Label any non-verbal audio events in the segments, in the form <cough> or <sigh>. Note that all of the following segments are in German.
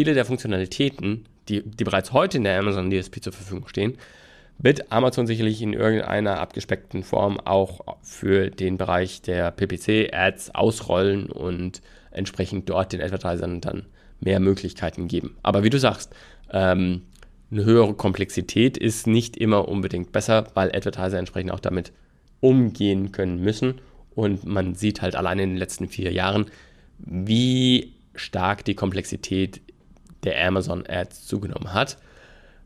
viele der Funktionalitäten, die, die bereits heute in der Amazon DSP zur Verfügung stehen, wird Amazon sicherlich in irgendeiner abgespeckten Form auch für den Bereich der PPC-Ads ausrollen und entsprechend dort den Advertisern dann mehr Möglichkeiten geben. Aber wie du sagst, ähm, eine höhere Komplexität ist nicht immer unbedingt besser, weil Advertiser entsprechend auch damit umgehen können müssen. Und man sieht halt allein in den letzten vier Jahren, wie stark die Komplexität der Amazon Ads zugenommen hat,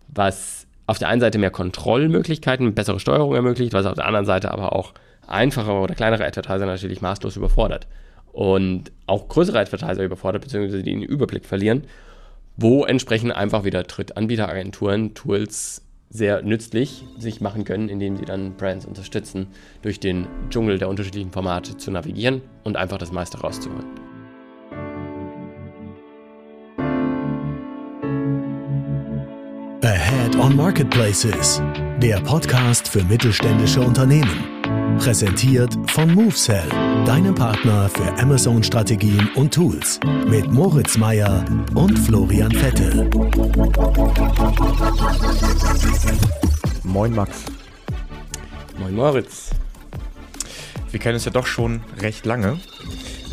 was auf der einen Seite mehr Kontrollmöglichkeiten, bessere Steuerung ermöglicht, was auf der anderen Seite aber auch einfachere oder kleinere Advertiser natürlich maßlos überfordert. Und auch größere Advertiser überfordert, beziehungsweise die den Überblick verlieren, wo entsprechend einfach wieder Drittanbieteragenturen Tools sehr nützlich sich machen können, indem sie dann Brands unterstützen, durch den Dschungel der unterschiedlichen Formate zu navigieren und einfach das meiste rauszuholen. Ahead on Marketplaces, der Podcast für mittelständische Unternehmen. Präsentiert von MoveSell, deinem Partner für Amazon-Strategien und Tools. Mit Moritz Meyer und Florian Vettel. Moin Max. Moin Moritz. Wir kennen uns ja doch schon recht lange.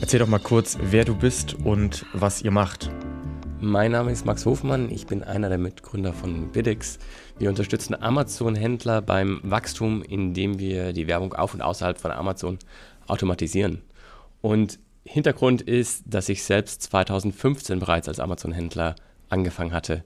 Erzähl doch mal kurz, wer du bist und was ihr macht. Mein Name ist Max Hofmann, ich bin einer der Mitgründer von Bidix. Wir unterstützen Amazon-Händler beim Wachstum, indem wir die Werbung auf und außerhalb von Amazon automatisieren. Und Hintergrund ist, dass ich selbst 2015 bereits als Amazon-Händler angefangen hatte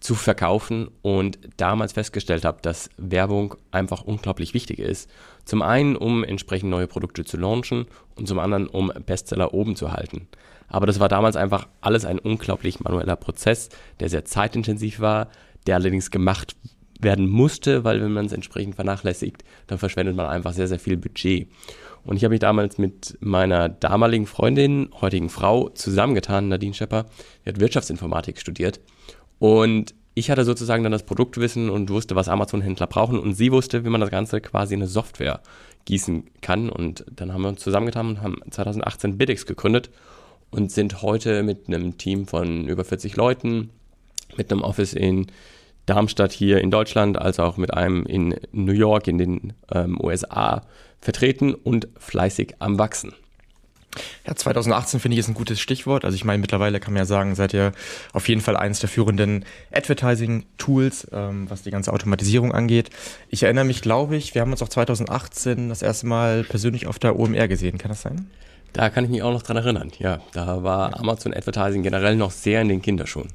zu verkaufen und damals festgestellt habe, dass Werbung einfach unglaublich wichtig ist. Zum einen, um entsprechend neue Produkte zu launchen und zum anderen, um Bestseller oben zu halten. Aber das war damals einfach alles ein unglaublich manueller Prozess, der sehr zeitintensiv war, der allerdings gemacht werden musste, weil wenn man es entsprechend vernachlässigt, dann verschwendet man einfach sehr, sehr viel Budget. Und ich habe mich damals mit meiner damaligen Freundin, heutigen Frau, zusammengetan, Nadine Schepper, die hat Wirtschaftsinformatik studiert. Und ich hatte sozusagen dann das Produktwissen und wusste, was Amazon-Händler brauchen. Und sie wusste, wie man das Ganze quasi in eine Software gießen kann. Und dann haben wir uns zusammengetan und haben 2018 Bidix gegründet und sind heute mit einem Team von über 40 Leuten, mit einem Office in Darmstadt hier in Deutschland, als auch mit einem in New York in den ähm, USA vertreten und fleißig am Wachsen. Ja, 2018 finde ich ist ein gutes Stichwort. Also ich meine, mittlerweile kann man ja sagen, seid ihr auf jeden Fall eines der führenden Advertising-Tools, ähm, was die ganze Automatisierung angeht. Ich erinnere mich, glaube ich, wir haben uns auch 2018 das erste Mal persönlich auf der OMR gesehen. Kann das sein? Da kann ich mich auch noch dran erinnern. Ja, da war Amazon Advertising generell noch sehr in den Kinderschuhen.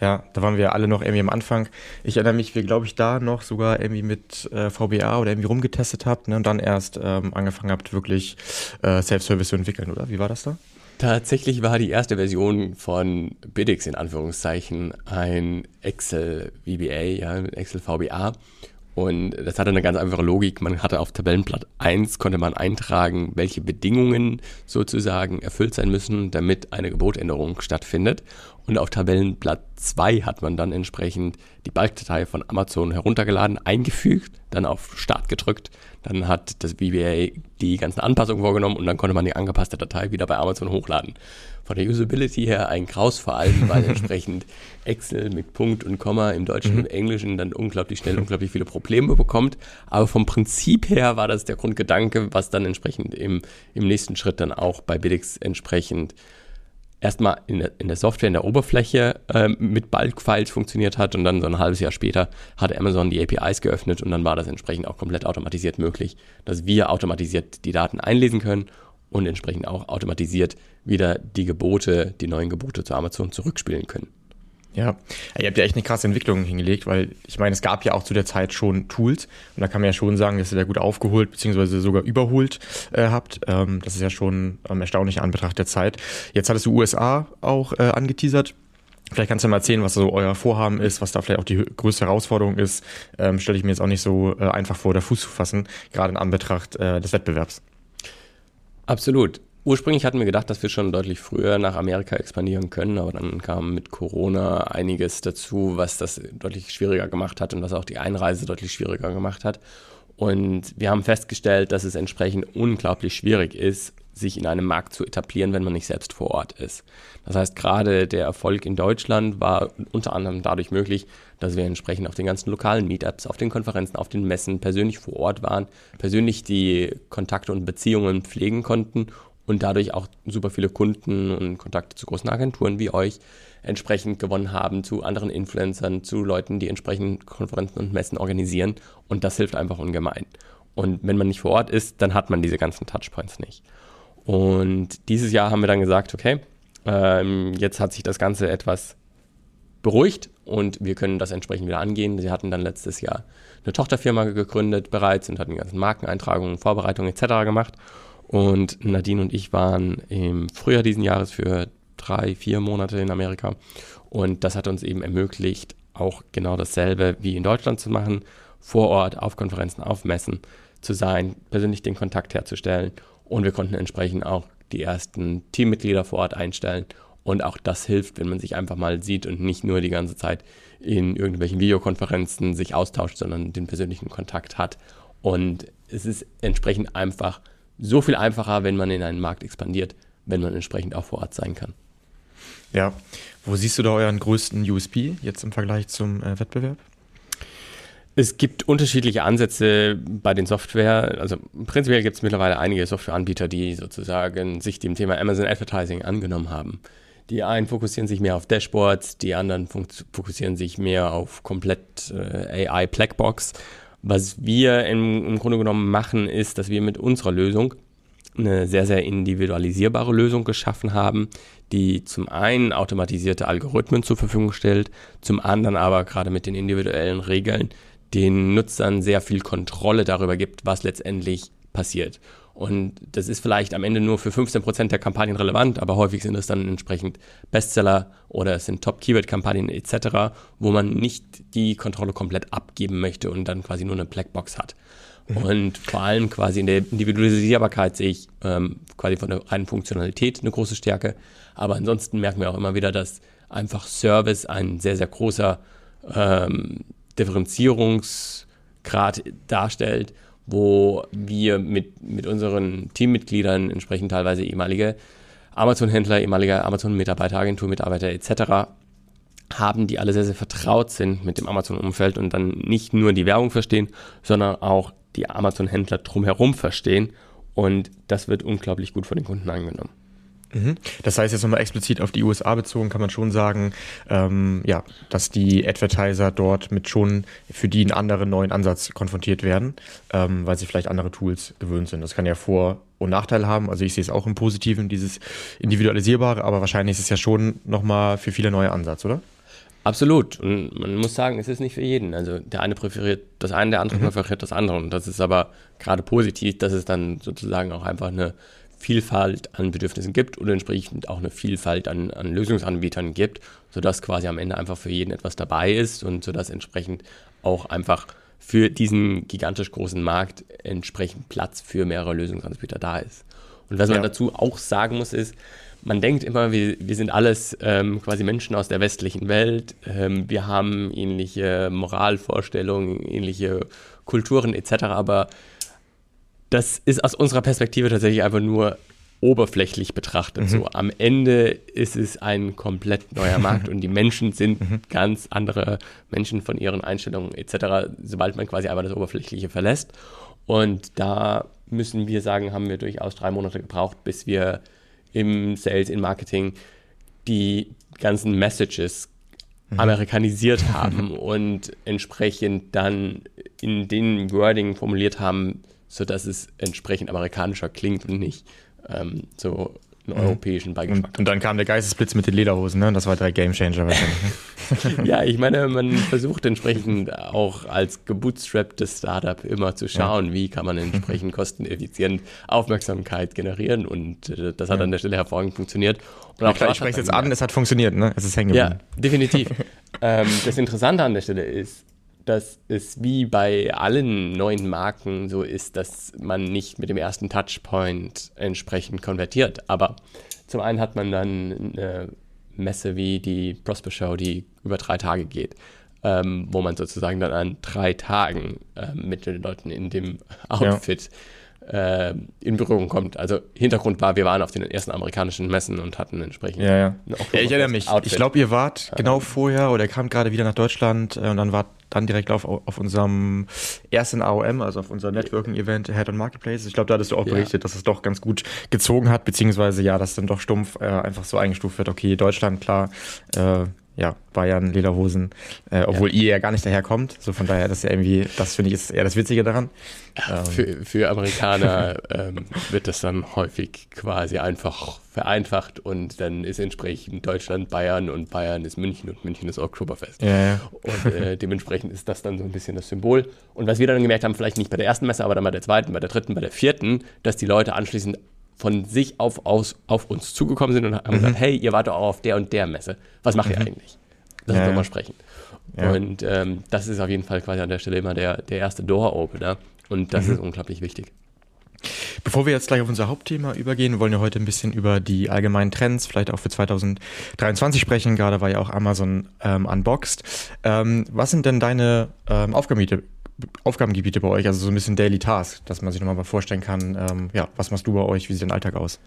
Ja, da waren wir alle noch irgendwie am Anfang. Ich erinnere mich, wie glaube ich da noch sogar irgendwie mit äh, VBA oder irgendwie rumgetestet habt ne, und dann erst ähm, angefangen habt, wirklich äh, Self-Service zu entwickeln, oder? Wie war das da? Tatsächlich war die erste Version von Biddix in Anführungszeichen ein Excel VBA, ja, Excel VBA. Und das hatte eine ganz einfache Logik. Man hatte auf Tabellenblatt 1 konnte man eintragen, welche Bedingungen sozusagen erfüllt sein müssen, damit eine Gebotänderung stattfindet. Und auf Tabellenblatt 2 hat man dann entsprechend die Balkdatei von Amazon heruntergeladen, eingefügt, dann auf Start gedrückt. Dann hat das VBA die ganzen Anpassungen vorgenommen und dann konnte man die angepasste Datei wieder bei Amazon hochladen von der Usability her ein Graus, vor allem weil <laughs> entsprechend Excel mit Punkt und Komma im Deutschen mhm. und Englischen dann unglaublich schnell unglaublich viele Probleme bekommt. Aber vom Prinzip her war das der Grundgedanke, was dann entsprechend im, im nächsten Schritt dann auch bei Bidix entsprechend erstmal in der, in der Software, in der Oberfläche äh, mit Bulk-Files funktioniert hat und dann so ein halbes Jahr später hat Amazon die APIs geöffnet und dann war das entsprechend auch komplett automatisiert möglich, dass wir automatisiert die Daten einlesen können und entsprechend auch automatisiert wieder die Gebote, die neuen Gebote zu Amazon zurückspielen können. Ja, ihr habt ja echt eine krasse Entwicklung hingelegt, weil ich meine, es gab ja auch zu der Zeit schon Tools und da kann man ja schon sagen, dass ihr da gut aufgeholt bzw. sogar überholt äh, habt. Ähm, das ist ja schon ähm, erstaunlich an Betracht der Zeit. Jetzt hattest du USA auch äh, angeteasert. Vielleicht kannst du mal erzählen, was so euer Vorhaben ist, was da vielleicht auch die größte Herausforderung ist. Ähm, Stelle ich mir jetzt auch nicht so äh, einfach vor, der Fuß zu fassen, gerade in Anbetracht äh, des Wettbewerbs. Absolut. Ursprünglich hatten wir gedacht, dass wir schon deutlich früher nach Amerika expandieren können, aber dann kam mit Corona einiges dazu, was das deutlich schwieriger gemacht hat und was auch die Einreise deutlich schwieriger gemacht hat. Und wir haben festgestellt, dass es entsprechend unglaublich schwierig ist, sich in einem Markt zu etablieren, wenn man nicht selbst vor Ort ist. Das heißt, gerade der Erfolg in Deutschland war unter anderem dadurch möglich, dass wir entsprechend auf den ganzen lokalen Meetups, auf den Konferenzen, auf den Messen persönlich vor Ort waren, persönlich die Kontakte und Beziehungen pflegen konnten und dadurch auch super viele Kunden und Kontakte zu großen Agenturen wie euch entsprechend gewonnen haben, zu anderen Influencern, zu Leuten, die entsprechend Konferenzen und Messen organisieren. Und das hilft einfach ungemein. Und wenn man nicht vor Ort ist, dann hat man diese ganzen Touchpoints nicht. Und dieses Jahr haben wir dann gesagt, okay, ähm, jetzt hat sich das Ganze etwas beruhigt und wir können das entsprechend wieder angehen. Sie hatten dann letztes Jahr eine Tochterfirma gegründet bereits und hatten die ganzen Markeneintragungen, Vorbereitungen etc. gemacht. Und Nadine und ich waren im Frühjahr diesen Jahres für drei, vier Monate in Amerika. Und das hat uns eben ermöglicht, auch genau dasselbe wie in Deutschland zu machen, vor Ort auf Konferenzen, auf Messen zu sein, persönlich den Kontakt herzustellen und wir konnten entsprechend auch die ersten Teammitglieder vor Ort einstellen. Und auch das hilft, wenn man sich einfach mal sieht und nicht nur die ganze Zeit in irgendwelchen Videokonferenzen sich austauscht, sondern den persönlichen Kontakt hat. Und es ist entsprechend einfach so viel einfacher, wenn man in einen Markt expandiert, wenn man entsprechend auch vor Ort sein kann. Ja, wo siehst du da euren größten USP jetzt im Vergleich zum äh, Wettbewerb? Es gibt unterschiedliche Ansätze bei den Software. Also prinzipiell gibt es mittlerweile einige Softwareanbieter, die sozusagen sich dem Thema Amazon Advertising angenommen haben. Die einen fokussieren sich mehr auf Dashboards, die anderen fokussieren sich mehr auf komplett äh, AI Blackbox. Was wir im, im Grunde genommen machen, ist, dass wir mit unserer Lösung eine sehr, sehr individualisierbare Lösung geschaffen haben, die zum einen automatisierte Algorithmen zur Verfügung stellt, zum anderen aber gerade mit den individuellen Regeln den Nutzern sehr viel Kontrolle darüber gibt, was letztendlich passiert. Und das ist vielleicht am Ende nur für 15% der Kampagnen relevant, aber häufig sind es dann entsprechend Bestseller oder es sind Top-Keyword-Kampagnen etc., wo man nicht die Kontrolle komplett abgeben möchte und dann quasi nur eine Blackbox hat. Mhm. Und vor allem quasi in der Individualisierbarkeit sehe ich ähm, quasi von der reinen Funktionalität eine große Stärke. Aber ansonsten merken wir auch immer wieder, dass einfach Service ein sehr, sehr großer ähm, Differenzierungsgrad darstellt, wo wir mit, mit unseren Teammitgliedern, entsprechend teilweise ehemalige Amazon-Händler, ehemalige Amazon-Mitarbeiter, Agenturmitarbeiter etc., haben, die alle sehr, sehr vertraut sind mit dem Amazon-Umfeld und dann nicht nur die Werbung verstehen, sondern auch die Amazon-Händler drumherum verstehen. Und das wird unglaublich gut von den Kunden angenommen. Mhm. Das heißt, jetzt nochmal explizit auf die USA bezogen, kann man schon sagen, ähm, ja, dass die Advertiser dort mit schon für die einen anderen neuen Ansatz konfrontiert werden, ähm, weil sie vielleicht andere Tools gewöhnt sind. Das kann ja Vor- und Nachteile haben. Also ich sehe es auch im Positiven, dieses Individualisierbare, aber wahrscheinlich ist es ja schon nochmal für viele neue Ansatz, oder? Absolut. Und man muss sagen, es ist nicht für jeden. Also der eine präferiert das eine, der andere mhm. präferiert das andere. Und das ist aber gerade positiv, dass es dann sozusagen auch einfach eine Vielfalt an Bedürfnissen gibt oder entsprechend auch eine Vielfalt an, an Lösungsanbietern gibt, sodass quasi am Ende einfach für jeden etwas dabei ist und sodass entsprechend auch einfach für diesen gigantisch großen Markt entsprechend Platz für mehrere Lösungsanbieter da ist. Und was man dazu auch sagen muss, ist, man denkt immer, wir, wir sind alles ähm, quasi Menschen aus der westlichen Welt, ähm, wir haben ähnliche Moralvorstellungen, ähnliche Kulturen etc., aber das ist aus unserer Perspektive tatsächlich einfach nur oberflächlich betrachtet. Mhm. So am Ende ist es ein komplett neuer <laughs> Markt und die Menschen sind mhm. ganz andere Menschen von ihren Einstellungen etc., sobald man quasi einmal das Oberflächliche verlässt. Und da müssen wir sagen, haben wir durchaus drei Monate gebraucht, bis wir im Sales, im Marketing die ganzen Messages mhm. amerikanisiert haben <laughs> und entsprechend dann in den Wording formuliert haben, sodass es entsprechend amerikanischer klingt und nicht ähm, so einen mhm. europäischen Beigeschmack. Und, und, dann kam der Geistesblitz mit den Lederhosen, ne? Das war der Gamechanger wahrscheinlich. Ne? <laughs> ja, ich meine, man versucht entsprechend auch als gebootstrapptes Startup immer zu schauen, ja. wie kann man entsprechend <laughs> kosteneffizient Aufmerksamkeit generieren und äh, das hat ja. an der Stelle hervorragend funktioniert. Und auch klar, ich spreche es jetzt an, es hat funktioniert, ne? Es ist hängen geblieben. Ja, definitiv. <laughs> ähm, das Interessante an der Stelle ist, dass es wie bei allen neuen Marken so ist, dass man nicht mit dem ersten Touchpoint entsprechend konvertiert. Aber zum einen hat man dann eine Messe wie die Prosper Show, die über drei Tage geht, ähm, wo man sozusagen dann an drei Tagen ähm, mit den Leuten in dem Outfit äh, in Berührung kommt. Also Hintergrund war, wir waren auf den ersten amerikanischen Messen und hatten entsprechend. Ja, ja. ja ich erinnere mich. Outfit. Ich glaube, ihr wart genau vorher oder kam gerade wieder nach Deutschland äh, und dann wart dann direkt auf, auf unserem ersten AOM, also auf unserem Networking-Event Head on Marketplace. Ich glaube, da hattest du auch berichtet, ja. dass es doch ganz gut gezogen hat, beziehungsweise ja, dass dann doch stumpf äh, einfach so eingestuft wird, okay, Deutschland, klar, äh, ja, Bayern, Lederhosen, äh, obwohl ja. ihr ja gar nicht daherkommt. So von daher, das ist ja irgendwie, das finde ich ist eher das Witzige daran. Ähm. Für, für Amerikaner ähm, wird das dann häufig quasi einfach vereinfacht und dann ist entsprechend Deutschland Bayern und Bayern ist München und München ist Oktoberfest. Ja, ja. Und äh, <laughs> dementsprechend ist das dann so ein bisschen das Symbol. Und was wir dann gemerkt haben, vielleicht nicht bei der ersten Messe, aber dann bei der zweiten, bei der dritten, bei der vierten, dass die Leute anschließend von sich auf, aus, auf uns zugekommen sind und haben mhm. gesagt, hey, ihr wart doch auch auf der und der Messe. Was macht mhm. ihr eigentlich? Lass uns ja, doch mal sprechen. Ja. Und ähm, das ist auf jeden Fall quasi an der Stelle immer der, der erste Door-Opener. Und das mhm. ist unglaublich wichtig. Bevor wir jetzt gleich auf unser Hauptthema übergehen, wollen wir heute ein bisschen über die allgemeinen Trends, vielleicht auch für 2023 sprechen. Gerade war ja auch Amazon ähm, unboxed. Ähm, was sind denn deine ähm, Aufgabengebiete, Aufgabengebiete bei euch? Also so ein bisschen Daily Task, dass man sich nochmal mal vorstellen kann, ähm, ja, was machst du bei euch? Wie sieht dein Alltag aus?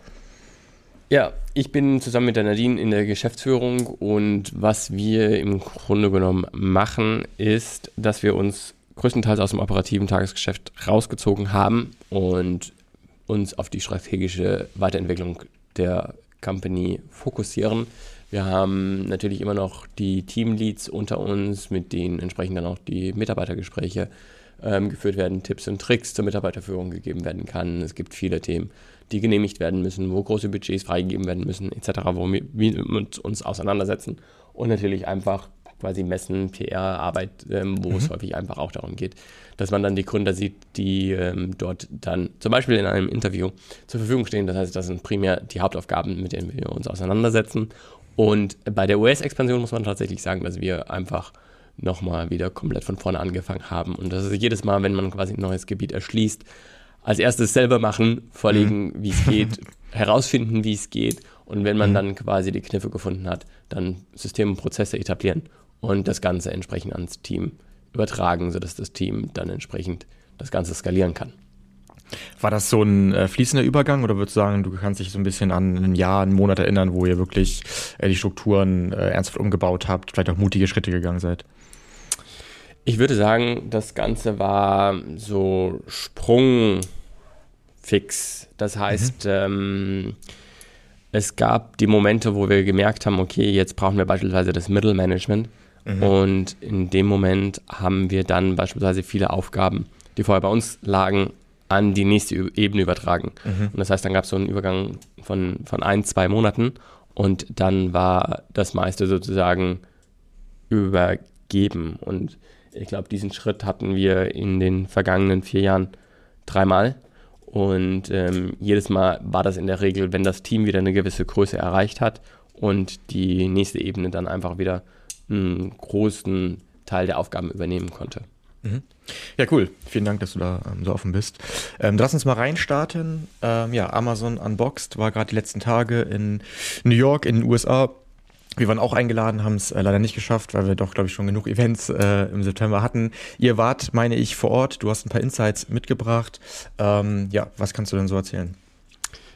Ja, ich bin zusammen mit der Nadine in der Geschäftsführung und was wir im Grunde genommen machen, ist, dass wir uns größtenteils aus dem operativen Tagesgeschäft rausgezogen haben und uns auf die strategische Weiterentwicklung der Company fokussieren. Wir haben natürlich immer noch die Teamleads unter uns, mit denen entsprechend dann auch die Mitarbeitergespräche ähm, geführt werden, Tipps und Tricks zur Mitarbeiterführung gegeben werden kann. Es gibt viele Themen, die genehmigt werden müssen, wo große Budgets freigegeben werden müssen, etc., wo wir, mit uns auseinandersetzen. Und natürlich einfach quasi Messen, PR-Arbeit, ähm, wo mhm. es häufig einfach auch darum geht, dass man dann die Gründer sieht, die ähm, dort dann zum Beispiel in einem Interview zur Verfügung stehen. Das heißt, das sind primär die Hauptaufgaben, mit denen wir uns auseinandersetzen. Und bei der US-Expansion muss man tatsächlich sagen, dass wir einfach nochmal wieder komplett von vorne angefangen haben. Und das ist jedes Mal, wenn man quasi ein neues Gebiet erschließt, als erstes selber machen, vorlegen, mhm. wie es geht, <laughs> herausfinden, wie es geht und wenn man mhm. dann quasi die Kniffe gefunden hat, dann Systeme und Prozesse etablieren und das Ganze entsprechend ans Team übertragen, sodass das Team dann entsprechend das Ganze skalieren kann. War das so ein äh, fließender Übergang oder würdest du sagen, du kannst dich so ein bisschen an ein Jahr, einen Monat erinnern, wo ihr wirklich äh, die Strukturen äh, ernsthaft umgebaut habt, vielleicht auch mutige Schritte gegangen seid? Ich würde sagen, das Ganze war so sprungfix. Das heißt, mhm. ähm, es gab die Momente, wo wir gemerkt haben, okay, jetzt brauchen wir beispielsweise das Mittelmanagement. Mhm. Und in dem Moment haben wir dann beispielsweise viele Aufgaben, die vorher bei uns lagen, an die nächste Ebene übertragen. Mhm. Und das heißt, dann gab es so einen Übergang von, von ein, zwei Monaten und dann war das meiste sozusagen übergeben. Und ich glaube, diesen Schritt hatten wir in den vergangenen vier Jahren dreimal. Und ähm, jedes Mal war das in der Regel, wenn das Team wieder eine gewisse Größe erreicht hat und die nächste Ebene dann einfach wieder einen großen Teil der Aufgaben übernehmen konnte. Mhm. Ja, cool. Vielen Dank, dass du da ähm, so offen bist. Ähm, lass uns mal reinstarten. Ähm, ja, Amazon Unboxed war gerade die letzten Tage in New York, in den USA. Wir waren auch eingeladen, haben es äh, leider nicht geschafft, weil wir doch, glaube ich, schon genug Events äh, im September hatten. Ihr wart, meine ich, vor Ort. Du hast ein paar Insights mitgebracht. Ähm, ja, was kannst du denn so erzählen?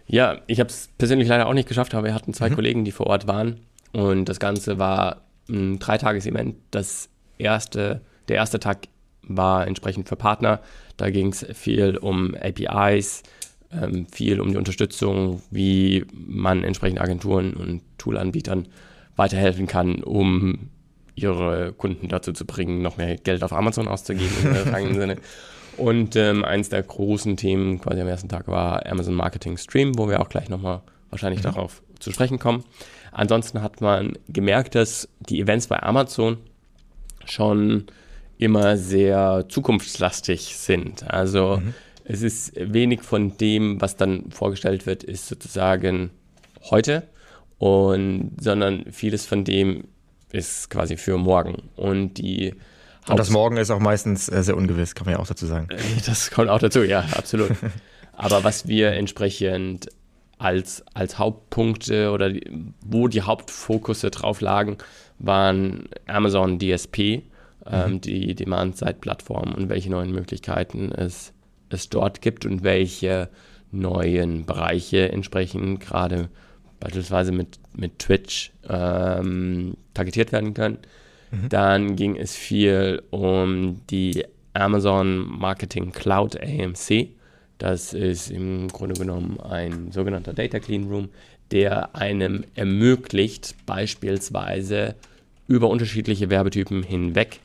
Ja, ich habe es persönlich leider auch nicht geschafft, aber wir hatten zwei mhm. Kollegen, die vor Ort waren. Und das Ganze war ein Dreitages-Event. Das erste, der erste Tag war entsprechend für Partner. Da ging es viel um APIs, ähm, viel um die Unterstützung, wie man entsprechend Agenturen und Toolanbietern weiterhelfen kann, um ihre Kunden dazu zu bringen, noch mehr Geld auf Amazon auszugeben im <laughs> übertragenen Sinne. Und ähm, eins der großen Themen quasi am ersten Tag war Amazon Marketing Stream, wo wir auch gleich nochmal wahrscheinlich mhm. darauf zu sprechen kommen. Ansonsten hat man gemerkt, dass die Events bei Amazon schon immer sehr zukunftslastig sind. Also mhm. es ist wenig von dem, was dann vorgestellt wird, ist sozusagen heute, und, sondern vieles von dem ist quasi für morgen. Und die und das Morgen ist auch meistens äh, sehr ungewiss, kann man ja auch dazu sagen. Äh, das kommt auch dazu, ja, absolut. <laughs> Aber was wir entsprechend als, als Hauptpunkte oder die, wo die Hauptfokusse drauf lagen, waren Amazon DSP, ähm, mhm. die Demand-Side-Plattform und welche neuen Möglichkeiten es es dort gibt und welche neuen Bereiche entsprechend gerade beispielsweise mit, mit Twitch ähm, targetiert werden können. Mhm. Dann ging es viel um die Amazon Marketing Cloud AMC. Das ist im Grunde genommen ein sogenannter Data Clean Room, der einem ermöglicht, beispielsweise über unterschiedliche Werbetypen hinweg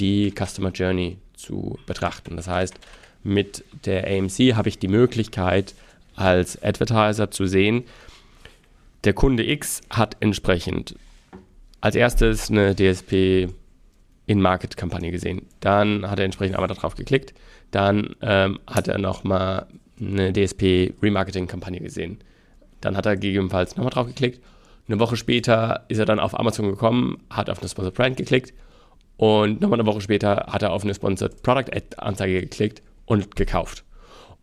die Customer Journey zu betrachten. Das heißt, mit der AMC habe ich die Möglichkeit, als Advertiser zu sehen, der Kunde X hat entsprechend als erstes eine DSP In-Market-Kampagne gesehen. Dann hat er entsprechend einmal darauf geklickt. Dann ähm, hat er nochmal eine DSP-Remarketing-Kampagne gesehen. Dann hat er gegebenenfalls nochmal drauf geklickt. Eine Woche später ist er dann auf Amazon gekommen, hat auf eine Sponsored Brand geklickt und nochmal eine Woche später hat er auf eine Sponsored Product Ad Anzeige geklickt und gekauft.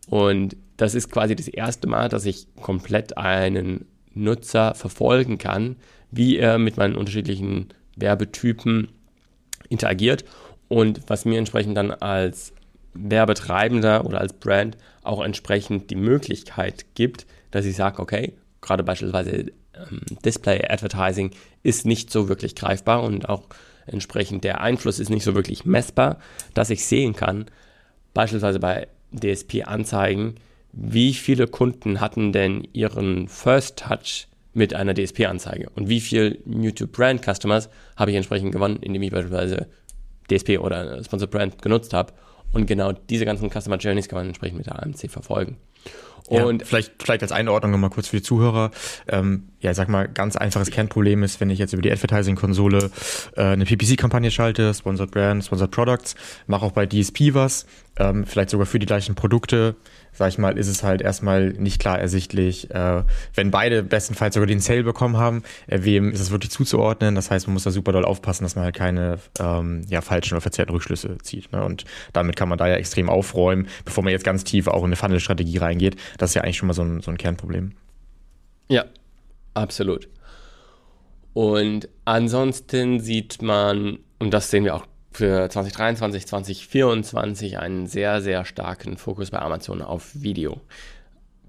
Und das ist quasi das erste Mal, dass ich komplett einen Nutzer verfolgen kann, wie er mit meinen unterschiedlichen Werbetypen interagiert und was mir entsprechend dann als Werbetreibender oder als Brand auch entsprechend die Möglichkeit gibt, dass ich sage, okay, gerade beispielsweise ähm, Display Advertising ist nicht so wirklich greifbar und auch entsprechend der Einfluss ist nicht so wirklich messbar, dass ich sehen kann, beispielsweise bei DSP-Anzeigen, wie viele Kunden hatten denn ihren First Touch mit einer DSP-Anzeige und wie viel YouTube Brand Customers habe ich entsprechend gewonnen, indem ich beispielsweise DSP oder Sponsored Brand genutzt habe. Und genau diese ganzen Customer Journeys kann man entsprechend mit der AMC verfolgen. Und ja, vielleicht, vielleicht als Einordnung nochmal kurz für die Zuhörer. Ähm, ja, sag mal, ganz einfaches Kernproblem ist, wenn ich jetzt über die Advertising-Konsole äh, eine PPC-Kampagne schalte, Sponsored Brand, Sponsored Products, mache auch bei DSP was, ähm, vielleicht sogar für die gleichen Produkte, sag ich mal, ist es halt erstmal nicht klar ersichtlich, äh, wenn beide bestenfalls sogar den Sale bekommen haben, äh, wem ist es wirklich zuzuordnen. Das heißt, man muss da super doll aufpassen, dass man halt keine ähm, ja, falschen oder verzerrten Rückschlüsse zieht. Ne? Und damit kann man da ja extrem aufräumen, bevor man jetzt ganz tief auch in eine Funnel-Strategie reingeht. Das ist ja eigentlich schon mal so ein, so ein Kernproblem. Ja, absolut. Und ansonsten sieht man, und das sehen wir auch für 2023, 2024 einen sehr, sehr starken Fokus bei Amazon auf Video.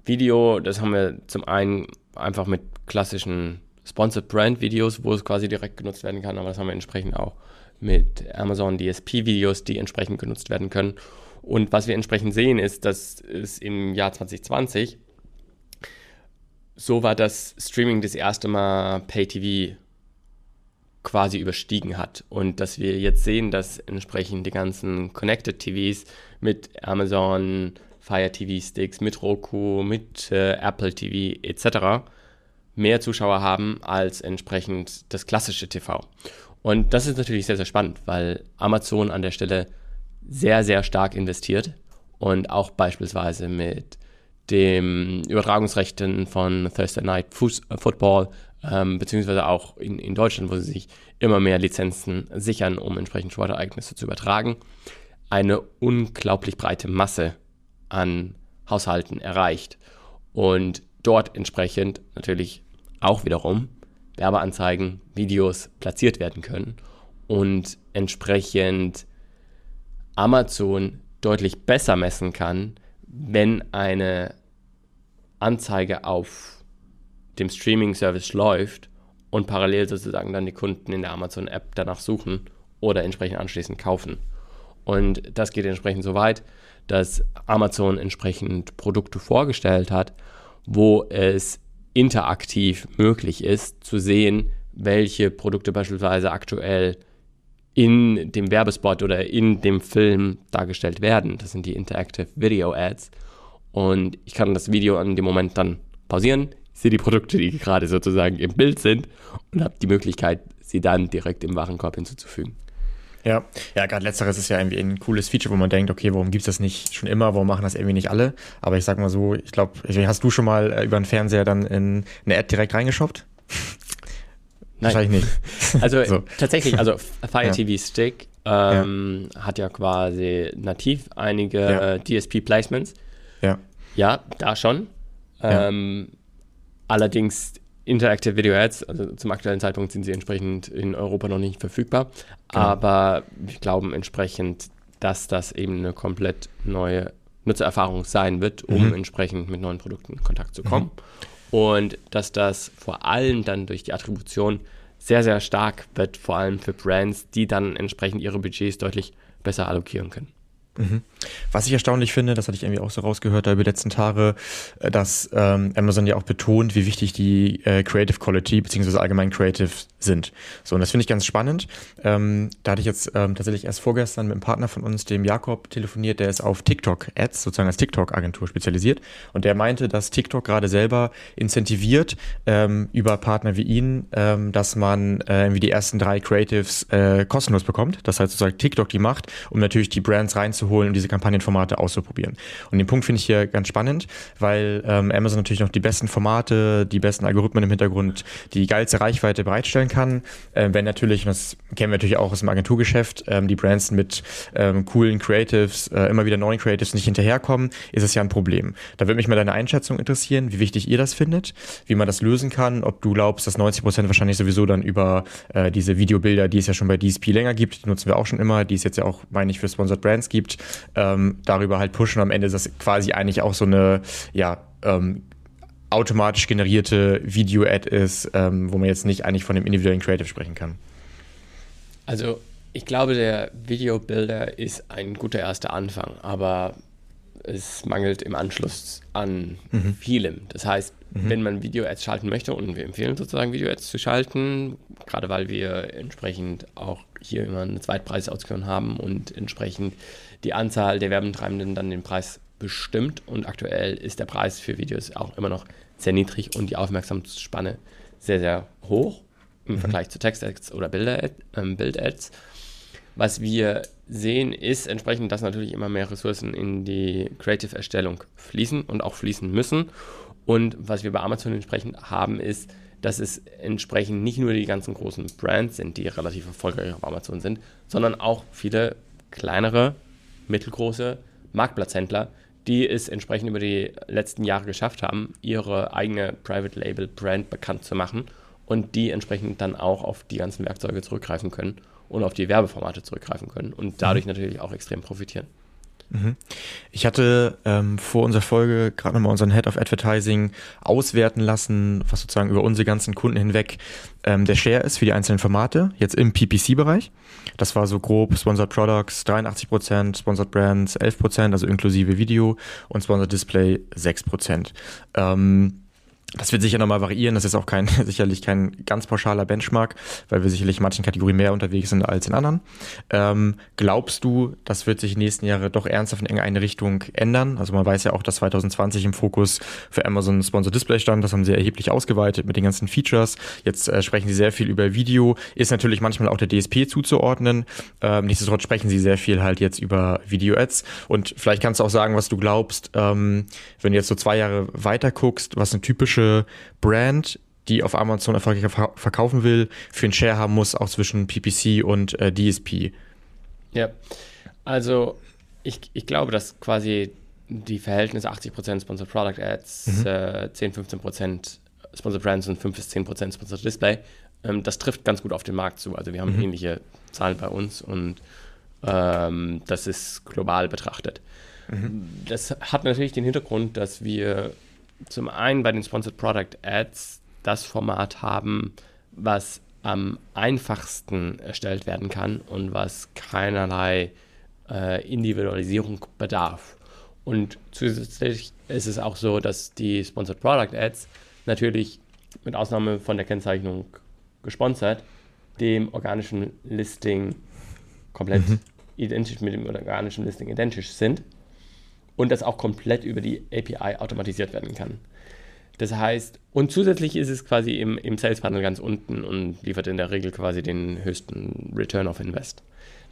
Video, das haben wir zum einen einfach mit klassischen Sponsored Brand Videos, wo es quasi direkt genutzt werden kann, aber das haben wir entsprechend auch mit Amazon DSP Videos, die entsprechend genutzt werden können. Und was wir entsprechend sehen, ist, dass es im Jahr 2020 so war, dass Streaming das erste Mal Pay TV quasi überstiegen hat. Und dass wir jetzt sehen, dass entsprechend die ganzen Connected TVs mit Amazon Fire TV Sticks, mit Roku, mit äh, Apple TV etc. mehr Zuschauer haben als entsprechend das klassische TV. Und das ist natürlich sehr, sehr spannend, weil Amazon an der Stelle sehr, sehr stark investiert und auch beispielsweise mit den Übertragungsrechten von Thursday Night Football ähm, beziehungsweise auch in, in Deutschland, wo sie sich immer mehr Lizenzen sichern, um entsprechend Sportereignisse zu übertragen, eine unglaublich breite Masse an Haushalten erreicht. Und dort entsprechend natürlich auch wiederum Werbeanzeigen, Videos platziert werden können und entsprechend Amazon deutlich besser messen kann, wenn eine Anzeige auf dem Streaming-Service läuft und parallel sozusagen dann die Kunden in der Amazon-App danach suchen oder entsprechend anschließend kaufen. Und das geht entsprechend so weit, dass Amazon entsprechend Produkte vorgestellt hat, wo es interaktiv möglich ist zu sehen, welche Produkte beispielsweise aktuell in dem Werbespot oder in dem Film dargestellt werden. Das sind die Interactive Video Ads. Und ich kann das Video an dem Moment dann pausieren, sehe die Produkte, die gerade sozusagen im Bild sind und habe die Möglichkeit, sie dann direkt im Warenkorb hinzuzufügen. Ja, ja, gerade letzteres ist ja irgendwie ein cooles Feature, wo man denkt, okay, warum gibt es das nicht schon immer, warum machen das irgendwie nicht alle? Aber ich sag mal so, ich glaube, hast du schon mal äh, über den Fernseher dann in eine Ad direkt reingeschoppt? Nein. Wahrscheinlich nicht. <laughs> Also so. tatsächlich, also <laughs> Fire ja. TV Stick ähm, ja. hat ja quasi nativ einige ja. DSP-Placements. Ja. Ja, da schon. Ähm, Allerdings Interactive Video Ads, also zum aktuellen Zeitpunkt sind sie entsprechend in Europa noch nicht verfügbar. Genau. Aber wir glauben entsprechend, dass das eben eine komplett neue Nutzererfahrung sein wird, um mhm. entsprechend mit neuen Produkten in Kontakt zu kommen. Mhm. Und dass das vor allem dann durch die Attribution sehr, sehr stark wird, vor allem für Brands, die dann entsprechend ihre Budgets deutlich besser allokieren können. Mhm. Was ich erstaunlich finde, das hatte ich irgendwie auch so rausgehört da über die letzten Tage, äh, dass ähm, Amazon ja auch betont, wie wichtig die äh, Creative Quality beziehungsweise allgemein Creative sind. So, und das finde ich ganz spannend. Ähm, da hatte ich jetzt ähm, tatsächlich erst vorgestern mit einem Partner von uns, dem Jakob, telefoniert, der ist auf TikTok-Ads, sozusagen als TikTok-Agentur spezialisiert. Und der meinte, dass TikTok gerade selber incentiviert ähm, über Partner wie ihn, ähm, dass man äh, irgendwie die ersten drei Creatives äh, kostenlos bekommt. Das heißt sozusagen TikTok die macht, um natürlich die Brands reinzuholen und diese Kampagnenformate auszuprobieren. Und den Punkt finde ich hier ganz spannend, weil ähm, Amazon natürlich noch die besten Formate, die besten Algorithmen im Hintergrund, die geilste Reichweite bereitstellen kann. Äh, wenn natürlich, und das kennen wir natürlich auch aus dem Agenturgeschäft, ähm, die Brands mit ähm, coolen Creatives, äh, immer wieder neuen Creatives nicht hinterherkommen, ist es ja ein Problem. Da würde mich mal deine Einschätzung interessieren, wie wichtig ihr das findet, wie man das lösen kann, ob du glaubst, dass 90 Prozent wahrscheinlich sowieso dann über äh, diese Videobilder, die es ja schon bei DSP länger gibt, die nutzen wir auch schon immer, die es jetzt ja auch, meine ich, für Sponsored Brands gibt, ähm, darüber halt pushen. Am Ende ist das quasi eigentlich auch so eine, ja, ähm, automatisch generierte Video-Ad ist, ähm, wo man jetzt nicht eigentlich von dem individuellen Creative sprechen kann. Also ich glaube, der Video-Builder ist ein guter erster Anfang, aber es mangelt im Anschluss an mhm. vielem. Das heißt, mhm. wenn man Video-Ads schalten möchte, und wir empfehlen sozusagen Video-Ads zu schalten, gerade weil wir entsprechend auch hier immer eine Zweitpreisauktion haben und entsprechend die Anzahl der Werbentreibenden dann den Preis bestimmt und aktuell ist der Preis für Videos auch immer noch sehr niedrig und die Aufmerksamkeitsspanne sehr, sehr hoch im mhm. Vergleich zu Text-Ads oder ähm, Bild-Ads. Was wir sehen, ist entsprechend, dass natürlich immer mehr Ressourcen in die Creative-Erstellung fließen und auch fließen müssen. Und was wir bei Amazon entsprechend haben, ist, dass es entsprechend nicht nur die ganzen großen Brands sind, die relativ erfolgreich auf Amazon sind, sondern auch viele kleinere mittelgroße Marktplatzhändler, die es entsprechend über die letzten Jahre geschafft haben, ihre eigene Private Label Brand bekannt zu machen und die entsprechend dann auch auf die ganzen Werkzeuge zurückgreifen können und auf die Werbeformate zurückgreifen können und dadurch mhm. natürlich auch extrem profitieren. Mhm. Ich hatte ähm, vor unserer Folge gerade nochmal unseren Head of Advertising auswerten lassen, was sozusagen über unsere ganzen Kunden hinweg ähm, der Share ist für die einzelnen Formate, jetzt im PPC-Bereich. Das war so grob Sponsored Products 83%, Sponsored Brands 11%, also inklusive Video und Sponsored Display 6%. Ähm, das wird sicher nochmal variieren. Das ist auch kein, <laughs> sicherlich kein ganz pauschaler Benchmark, weil wir sicherlich in manchen Kategorien mehr unterwegs sind als in anderen. Ähm, glaubst du, das wird sich in den nächsten Jahren doch ernsthaft in irgendeine Richtung ändern? Also man weiß ja auch, dass 2020 im Fokus für Amazon Sponsor Display stand. Das haben sie erheblich ausgeweitet mit den ganzen Features. Jetzt äh, sprechen sie sehr viel über Video. Ist natürlich manchmal auch der DSP zuzuordnen. Ähm, nichtsdestotrotz sprechen sie sehr viel halt jetzt über Video-Ads. Und vielleicht kannst du auch sagen, was du glaubst, ähm, wenn du jetzt so zwei Jahre weiter guckst, was eine typische typische Brand, die auf Amazon erfolgreich verkaufen will, für einen Share haben muss, auch zwischen PPC und äh, DSP. Ja, also ich, ich glaube, dass quasi die Verhältnisse 80% Sponsored Product Ads, mhm. äh, 10, 15% Sponsored Brands und 5 bis 10% Sponsored Display, ähm, das trifft ganz gut auf den Markt zu. Also wir haben mhm. ähnliche Zahlen bei uns und ähm, das ist global betrachtet. Mhm. Das hat natürlich den Hintergrund, dass wir zum einen bei den Sponsored Product Ads das Format haben, was am einfachsten erstellt werden kann und was keinerlei äh, Individualisierung bedarf. Und zusätzlich ist es auch so, dass die Sponsored Product Ads natürlich mit Ausnahme von der Kennzeichnung gesponsert dem organischen Listing komplett mhm. identisch mit dem organischen Listing identisch sind und das auch komplett über die API automatisiert werden kann. Das heißt, und zusätzlich ist es quasi im, im Sales Funnel ganz unten und liefert in der Regel quasi den höchsten Return of Invest.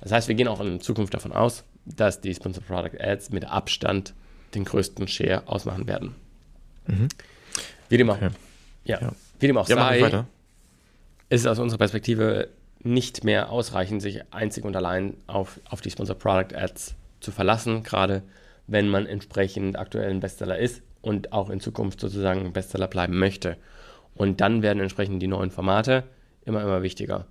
Das heißt, wir gehen auch in Zukunft davon aus, dass die Sponsored Product Ads mit Abstand den größten Share ausmachen werden. Mhm. Wie dem auch, okay. ja, ja. Wie dem auch ja, sei, ist es aus unserer Perspektive nicht mehr ausreichend, sich einzig und allein auf, auf die Sponsored Product Ads zu verlassen, gerade wenn man entsprechend aktuell ein Bestseller ist und auch in Zukunft sozusagen ein Bestseller bleiben möchte. Und dann werden entsprechend die neuen Formate immer, immer wichtiger.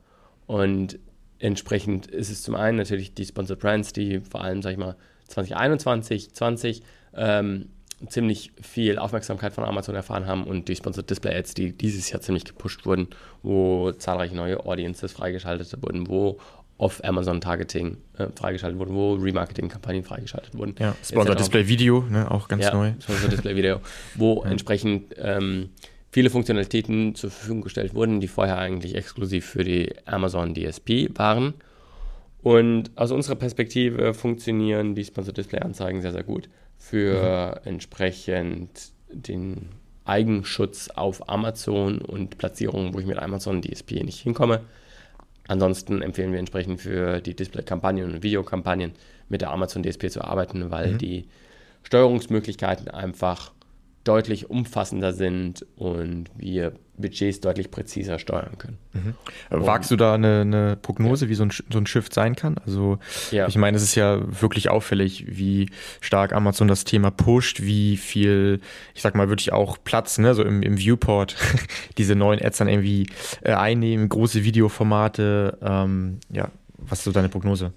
Und entsprechend ist es zum einen natürlich die Sponsored Brands, die vor allem, sag ich mal, 2021, 20 ähm, ziemlich viel Aufmerksamkeit von Amazon erfahren haben und die Sponsored Display Ads, die dieses Jahr ziemlich gepusht wurden, wo zahlreiche neue Audiences freigeschaltet wurden, wo auf Amazon Targeting äh, freigeschaltet wurden, wo Remarketing-Kampagnen freigeschaltet wurden. Ja, Sponsored Display Video, ne, auch ganz ja, neu. Sponsored Display Video, <laughs> wo ja. entsprechend ähm, viele Funktionalitäten zur Verfügung gestellt wurden, die vorher eigentlich exklusiv für die Amazon DSP waren. Und aus unserer Perspektive funktionieren die Sponsored Display Anzeigen sehr, sehr gut für mhm. entsprechend den Eigenschutz auf Amazon und Platzierungen, wo ich mit Amazon DSP nicht hinkomme. Ansonsten empfehlen wir entsprechend für die Display-Kampagnen und Videokampagnen mit der Amazon DSP zu arbeiten, weil mhm. die Steuerungsmöglichkeiten einfach deutlich umfassender sind und wir Budgets deutlich präziser steuern können. Mhm. Wagst du da eine, eine Prognose, ja. wie so ein, so ein Shift sein kann? Also ja. ich meine, es ist ja wirklich auffällig, wie stark Amazon das Thema pusht, wie viel, ich sag mal, wirklich auch Platz, ne, so im, im Viewport, <laughs> diese neuen Ads dann irgendwie äh, einnehmen, große Videoformate. Ähm, ja, was ist so deine Prognose?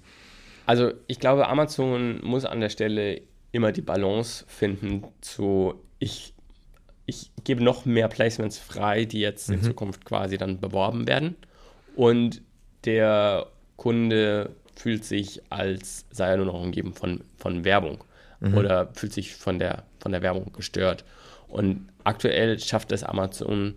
Also ich glaube, Amazon muss an der Stelle immer die Balance finden zu ich, ich gebe noch mehr Placements frei, die jetzt mhm. in Zukunft quasi dann beworben werden. Und der Kunde fühlt sich, als sei er nur noch umgeben von, von Werbung mhm. oder fühlt sich von der, von der Werbung gestört. Und aktuell schafft es Amazon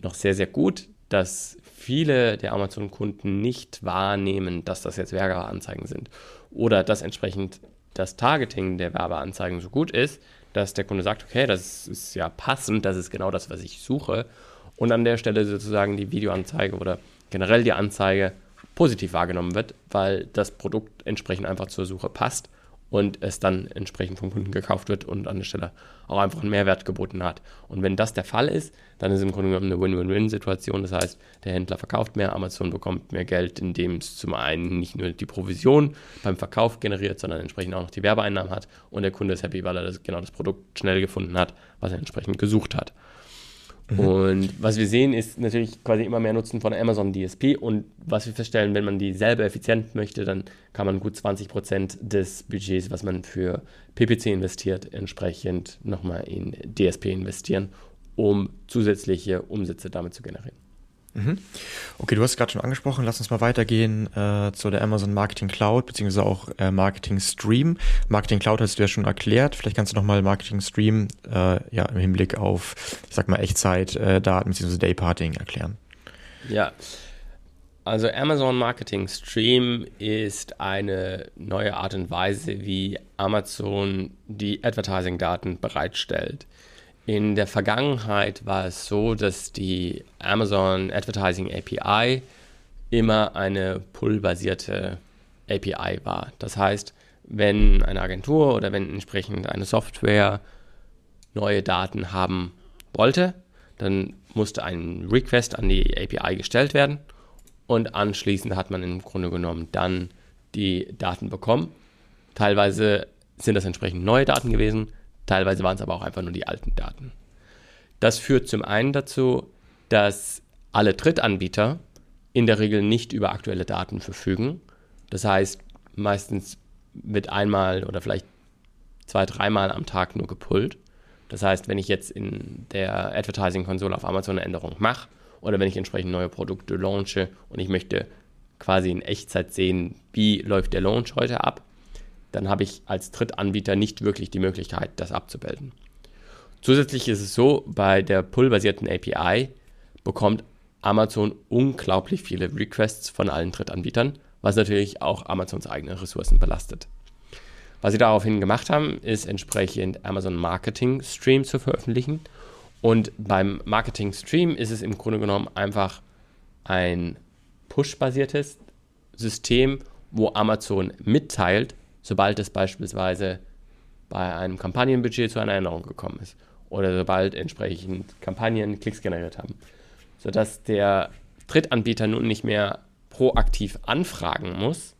noch sehr, sehr gut, dass viele der Amazon-Kunden nicht wahrnehmen, dass das jetzt Werbeanzeigen sind oder dass entsprechend das Targeting der Werbeanzeigen so gut ist, dass der Kunde sagt, okay, das ist ja passend, das ist genau das, was ich suche. Und an der Stelle sozusagen die Videoanzeige oder generell die Anzeige positiv wahrgenommen wird, weil das Produkt entsprechend einfach zur Suche passt und es dann entsprechend vom Kunden gekauft wird und an der Stelle auch einfach einen Mehrwert geboten hat. Und wenn das der Fall ist, dann ist es im Grunde genommen eine Win-Win-Win-Situation. Das heißt, der Händler verkauft mehr, Amazon bekommt mehr Geld, indem es zum einen nicht nur die Provision beim Verkauf generiert, sondern entsprechend auch noch die Werbeeinnahmen hat und der Kunde ist happy, weil er das, genau das Produkt schnell gefunden hat, was er entsprechend gesucht hat. Mhm. Und was wir sehen, ist natürlich quasi immer mehr Nutzen von Amazon DSP. Und was wir feststellen, wenn man die selber effizient möchte, dann kann man gut 20 Prozent des Budgets, was man für PPC investiert, entsprechend nochmal in DSP investieren, um zusätzliche Umsätze damit zu generieren. Mhm. Okay, du hast es gerade schon angesprochen. Lass uns mal weitergehen äh, zu der Amazon Marketing Cloud beziehungsweise auch äh, Marketing Stream. Marketing Cloud hast du ja schon erklärt. Vielleicht kannst du nochmal Marketing Stream äh, ja, im Hinblick auf, ich sag mal, Echtzeit-Daten äh, beziehungsweise Dayparting erklären. Ja, also Amazon Marketing Stream ist eine neue Art und Weise, wie Amazon die Advertising-Daten bereitstellt. In der Vergangenheit war es so, dass die Amazon Advertising API immer eine Pull-basierte API war. Das heißt, wenn eine Agentur oder wenn entsprechend eine Software neue Daten haben wollte, dann musste ein Request an die API gestellt werden und anschließend hat man im Grunde genommen dann die Daten bekommen. Teilweise sind das entsprechend neue Daten gewesen, Teilweise waren es aber auch einfach nur die alten Daten. Das führt zum einen dazu, dass alle Drittanbieter in der Regel nicht über aktuelle Daten verfügen. Das heißt, meistens wird einmal oder vielleicht zwei, dreimal am Tag nur gepullt. Das heißt, wenn ich jetzt in der Advertising-Konsole auf Amazon eine Änderung mache oder wenn ich entsprechend neue Produkte launche und ich möchte quasi in Echtzeit sehen, wie läuft der Launch heute ab, dann habe ich als Drittanbieter nicht wirklich die Möglichkeit, das abzubilden. Zusätzlich ist es so, bei der pull-basierten API bekommt Amazon unglaublich viele Requests von allen Drittanbietern, was natürlich auch Amazons eigene Ressourcen belastet. Was sie daraufhin gemacht haben, ist entsprechend Amazon Marketing Stream zu veröffentlichen. Und beim Marketing Stream ist es im Grunde genommen einfach ein push-basiertes System, wo Amazon mitteilt, sobald es beispielsweise bei einem Kampagnenbudget zu einer Änderung gekommen ist oder sobald entsprechend Kampagnen Klicks generiert haben, sodass der Drittanbieter nun nicht mehr proaktiv anfragen muss,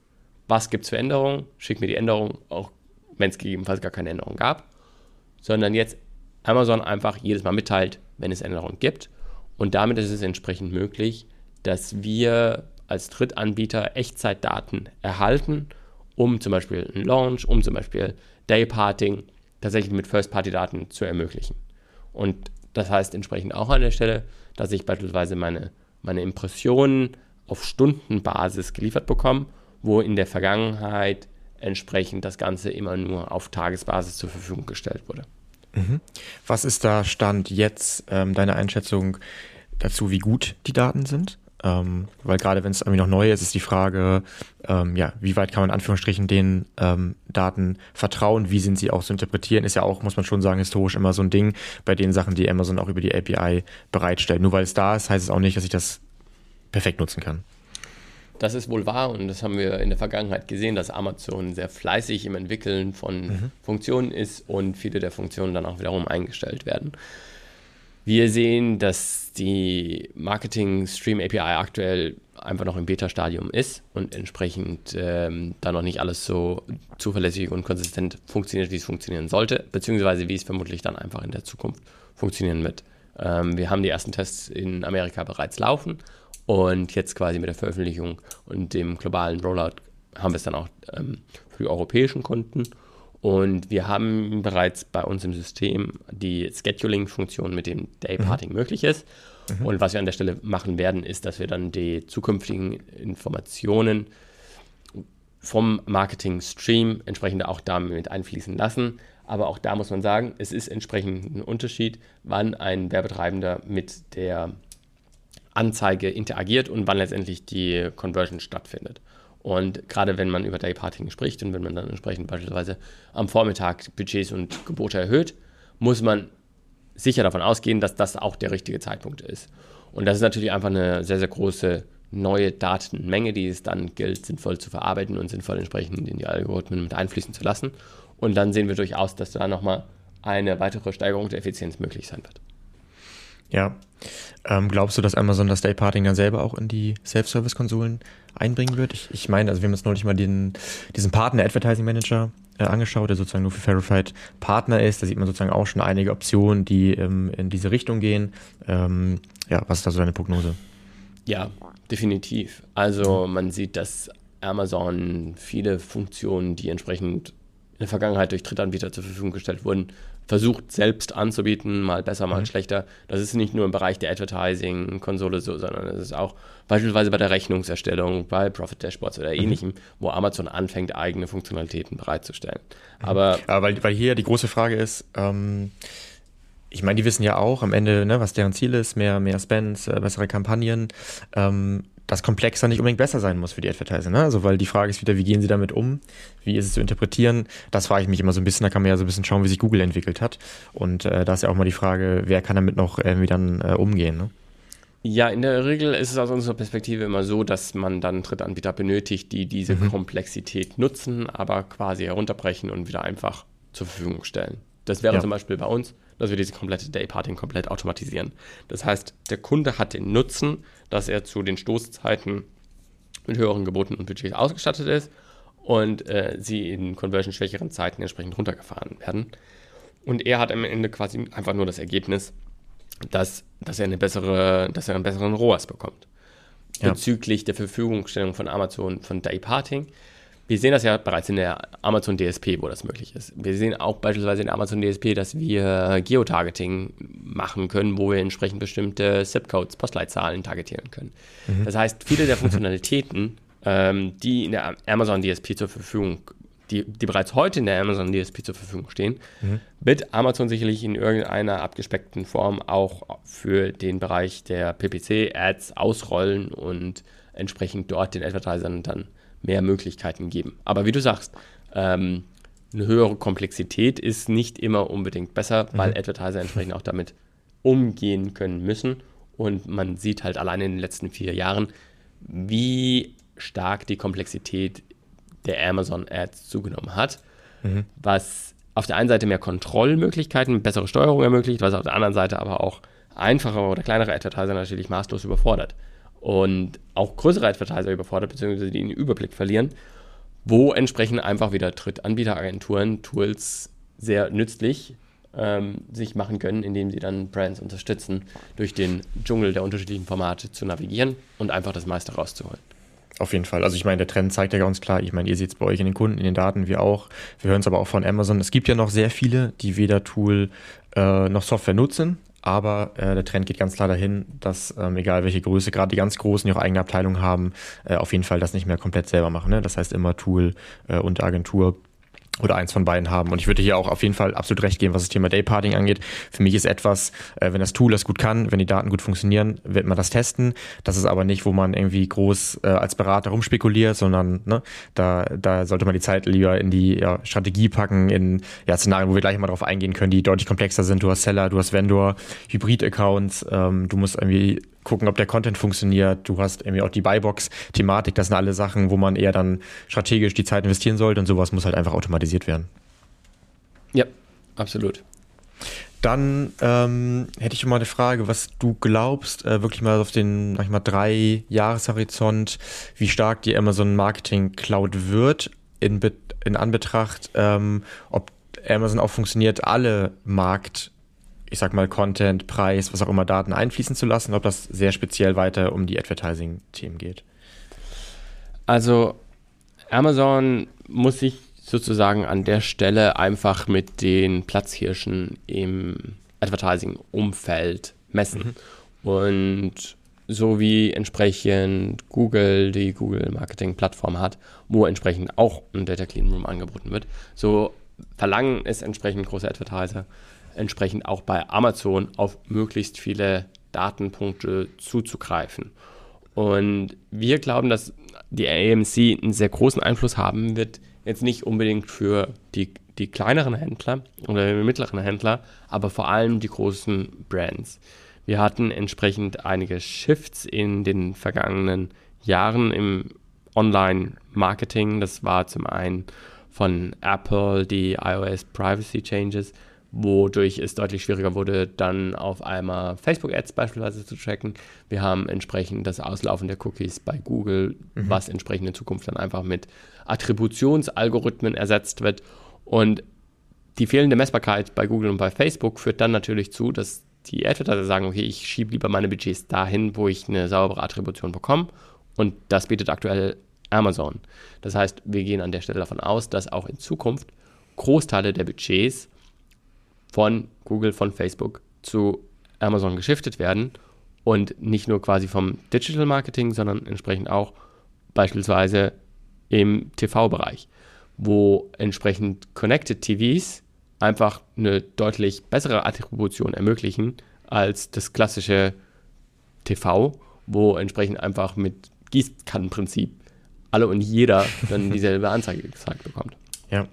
was gibt es für Änderungen, schick mir die Änderung, auch wenn es gegebenenfalls gar keine Änderung gab, sondern jetzt Amazon einfach jedes Mal mitteilt, wenn es Änderungen gibt. Und damit ist es entsprechend möglich, dass wir als Drittanbieter Echtzeitdaten erhalten um zum Beispiel einen Launch, um zum Beispiel Dayparting tatsächlich mit First-Party-Daten zu ermöglichen. Und das heißt entsprechend auch an der Stelle, dass ich beispielsweise meine, meine Impressionen auf Stundenbasis geliefert bekomme, wo in der Vergangenheit entsprechend das Ganze immer nur auf Tagesbasis zur Verfügung gestellt wurde. Mhm. Was ist da Stand jetzt ähm, deine Einschätzung dazu, wie gut die Daten sind? Ähm, weil gerade wenn es irgendwie noch neu ist, ist die Frage, ähm, ja, wie weit kann man in Anführungsstrichen den ähm, Daten vertrauen, wie sind sie auch zu interpretieren, ist ja auch, muss man schon sagen, historisch immer so ein Ding bei den Sachen, die Amazon auch über die API bereitstellt. Nur weil es da ist, heißt es auch nicht, dass ich das perfekt nutzen kann. Das ist wohl wahr und das haben wir in der Vergangenheit gesehen, dass Amazon sehr fleißig im Entwickeln von mhm. Funktionen ist und viele der Funktionen dann auch wiederum eingestellt werden. Wir sehen, dass die Marketing Stream API aktuell einfach noch im Beta-Stadium ist und entsprechend ähm, da noch nicht alles so zuverlässig und konsistent funktioniert, wie es funktionieren sollte, beziehungsweise wie es vermutlich dann einfach in der Zukunft funktionieren wird. Ähm, wir haben die ersten Tests in Amerika bereits laufen und jetzt quasi mit der Veröffentlichung und dem globalen Rollout haben wir es dann auch ähm, für die europäischen Kunden. Und wir haben bereits bei uns im System die Scheduling-Funktion, mit dem Dayparting mhm. möglich ist. Mhm. Und was wir an der Stelle machen werden, ist, dass wir dann die zukünftigen Informationen vom Marketing-Stream entsprechend auch damit einfließen lassen. Aber auch da muss man sagen, es ist entsprechend ein Unterschied, wann ein Werbetreibender mit der Anzeige interagiert und wann letztendlich die Conversion stattfindet. Und gerade wenn man über Dayparting spricht und wenn man dann entsprechend beispielsweise am Vormittag Budgets und Gebote erhöht, muss man sicher davon ausgehen, dass das auch der richtige Zeitpunkt ist. Und das ist natürlich einfach eine sehr, sehr große neue Datenmenge, die es dann gilt, sinnvoll zu verarbeiten und sinnvoll entsprechend in die Algorithmen mit einfließen zu lassen. Und dann sehen wir durchaus, dass da nochmal eine weitere Steigerung der Effizienz möglich sein wird. Ja. Ähm, glaubst du, dass Amazon das Dayparting dann selber auch in die Self-Service-Konsolen einbringen wird? Ich, ich meine, also wir haben uns neulich mal den, diesen Partner Advertising Manager äh, angeschaut, der sozusagen nur für Verified Partner ist. Da sieht man sozusagen auch schon einige Optionen, die ähm, in diese Richtung gehen. Ähm, ja, was ist da so deine Prognose? Ja, definitiv. Also man sieht, dass Amazon viele Funktionen, die entsprechend in der Vergangenheit durch Drittanbieter zur Verfügung gestellt wurden, versucht selbst anzubieten, mal besser, mal mhm. schlechter. Das ist nicht nur im Bereich der Advertising-Konsole so, sondern es ist auch beispielsweise bei der Rechnungserstellung, bei Profit Dashboards oder mhm. ähnlichem, wo Amazon anfängt, eigene Funktionalitäten bereitzustellen. Mhm. Aber ja, weil, weil hier die große Frage ist, ähm, ich meine, die wissen ja auch am Ende, ne, was deren Ziel ist, mehr, mehr Spends, äh, bessere Kampagnen. Ähm, das komplexer nicht unbedingt besser sein muss für die Advertiser. Ne? Also, weil die Frage ist wieder, wie gehen sie damit um? Wie ist es zu interpretieren? Das frage ich mich immer so ein bisschen. Da kann man ja so ein bisschen schauen, wie sich Google entwickelt hat. Und äh, da ist ja auch mal die Frage, wer kann damit noch irgendwie dann äh, umgehen? Ne? Ja, in der Regel ist es aus unserer Perspektive immer so, dass man dann Drittanbieter benötigt, die diese mhm. Komplexität nutzen, aber quasi herunterbrechen und wieder einfach zur Verfügung stellen. Das wäre ja. zum Beispiel bei uns, dass wir diese komplette Dayparting komplett automatisieren. Das heißt, der Kunde hat den Nutzen, dass er zu den Stoßzeiten mit höheren Geboten und Budgets ausgestattet ist und äh, sie in conversion-schwächeren Zeiten entsprechend runtergefahren werden. Und er hat am Ende quasi einfach nur das Ergebnis, dass, dass, er, eine bessere, dass er einen besseren ROAS bekommt. Ja. Bezüglich der Verfügungstellung von Amazon von Dayparting wir sehen das ja bereits in der Amazon DSP, wo das möglich ist. Wir sehen auch beispielsweise in der Amazon DSP, dass wir Geotargeting machen können, wo wir entsprechend bestimmte ZIP-Codes, Postleitzahlen targetieren können. Mhm. Das heißt, viele der Funktionalitäten, ähm, die in der Amazon DSP zur Verfügung, die, die bereits heute in der Amazon DSP zur Verfügung stehen, mhm. wird Amazon sicherlich in irgendeiner abgespeckten Form auch für den Bereich der PPC-Ads ausrollen und entsprechend dort den Advertisern dann mehr Möglichkeiten geben. Aber wie du sagst, ähm, eine höhere Komplexität ist nicht immer unbedingt besser, weil mhm. Advertiser entsprechend auch damit umgehen können müssen. Und man sieht halt allein in den letzten vier Jahren, wie stark die Komplexität der Amazon Ads zugenommen hat, mhm. was auf der einen Seite mehr Kontrollmöglichkeiten, bessere Steuerung ermöglicht, was auf der anderen Seite aber auch einfache oder kleinere Advertiser natürlich maßlos überfordert und auch größere Advertiser überfordert, beziehungsweise die den Überblick verlieren, wo entsprechend einfach wieder Drittanbieteragenturen Tools sehr nützlich ähm, sich machen können, indem sie dann Brands unterstützen, durch den Dschungel der unterschiedlichen Formate zu navigieren und einfach das meiste rauszuholen. auf jeden Fall. Also ich meine, der Trend zeigt ja ganz klar, ich meine, ihr seht es bei euch in den Kunden, in den Daten, wir auch. Wir hören es aber auch von Amazon. Es gibt ja noch sehr viele, die weder Tool äh, noch Software nutzen, aber äh, der Trend geht ganz klar dahin, dass ähm, egal welche Größe, gerade die ganz Großen, die auch eigene Abteilungen haben, äh, auf jeden Fall das nicht mehr komplett selber machen. Ne? Das heißt immer Tool äh, und Agentur oder eins von beiden haben. Und ich würde hier auch auf jeden Fall absolut recht geben, was das Thema Dayparting angeht. Für mich ist etwas, äh, wenn das Tool das gut kann, wenn die Daten gut funktionieren, wird man das testen. Das ist aber nicht, wo man irgendwie groß äh, als Berater rumspekuliert, sondern ne, da, da sollte man die Zeit lieber in die ja, Strategie packen, in ja, Szenarien, wo wir gleich mal drauf eingehen können, die deutlich komplexer sind. Du hast Seller, du hast Vendor, Hybrid-Accounts, ähm, du musst irgendwie gucken, ob der Content funktioniert. Du hast irgendwie auch die Buybox-Thematik. Das sind alle Sachen, wo man eher dann strategisch die Zeit investieren sollte und sowas muss halt einfach automatisiert werden. Ja, absolut. Dann ähm, hätte ich mal eine Frage, was du glaubst, äh, wirklich mal auf den, sag ich mal, drei Jahreshorizont, wie stark die Amazon Marketing Cloud wird in, in Anbetracht, ähm, ob Amazon auch funktioniert, alle Markt ich sag mal, Content, Preis, was auch immer Daten einfließen zu lassen, ob das sehr speziell weiter um die Advertising-Themen geht? Also Amazon muss sich sozusagen an der Stelle einfach mit den Platzhirschen im Advertising-Umfeld messen. Mhm. Und so wie entsprechend Google die Google Marketing Plattform hat, wo entsprechend auch ein Data Clean Room angeboten wird, so verlangen es entsprechend große Advertiser entsprechend auch bei Amazon auf möglichst viele Datenpunkte zuzugreifen. Und wir glauben, dass die AMC einen sehr großen Einfluss haben wird, jetzt nicht unbedingt für die, die kleineren Händler oder die mittleren Händler, aber vor allem die großen Brands. Wir hatten entsprechend einige Shifts in den vergangenen Jahren im Online-Marketing. Das war zum einen von Apple die iOS Privacy Changes, wodurch es deutlich schwieriger wurde, dann auf einmal Facebook-Ads beispielsweise zu tracken. Wir haben entsprechend das Auslaufen der Cookies bei Google, mhm. was entsprechend in Zukunft dann einfach mit Attributionsalgorithmen ersetzt wird. Und die fehlende Messbarkeit bei Google und bei Facebook führt dann natürlich zu, dass die Advertiser sagen, okay, ich schiebe lieber meine Budgets dahin, wo ich eine saubere Attribution bekomme. Und das bietet aktuell Amazon. Das heißt, wir gehen an der Stelle davon aus, dass auch in Zukunft Großteile der Budgets von Google, von Facebook zu Amazon geschiftet werden und nicht nur quasi vom Digital Marketing, sondern entsprechend auch beispielsweise im TV-Bereich, wo entsprechend Connected TVs einfach eine deutlich bessere Attribution ermöglichen als das klassische TV, wo entsprechend einfach mit Gießkannenprinzip alle und jeder dann <laughs> dieselbe Anzeige gezeigt bekommt. Ja,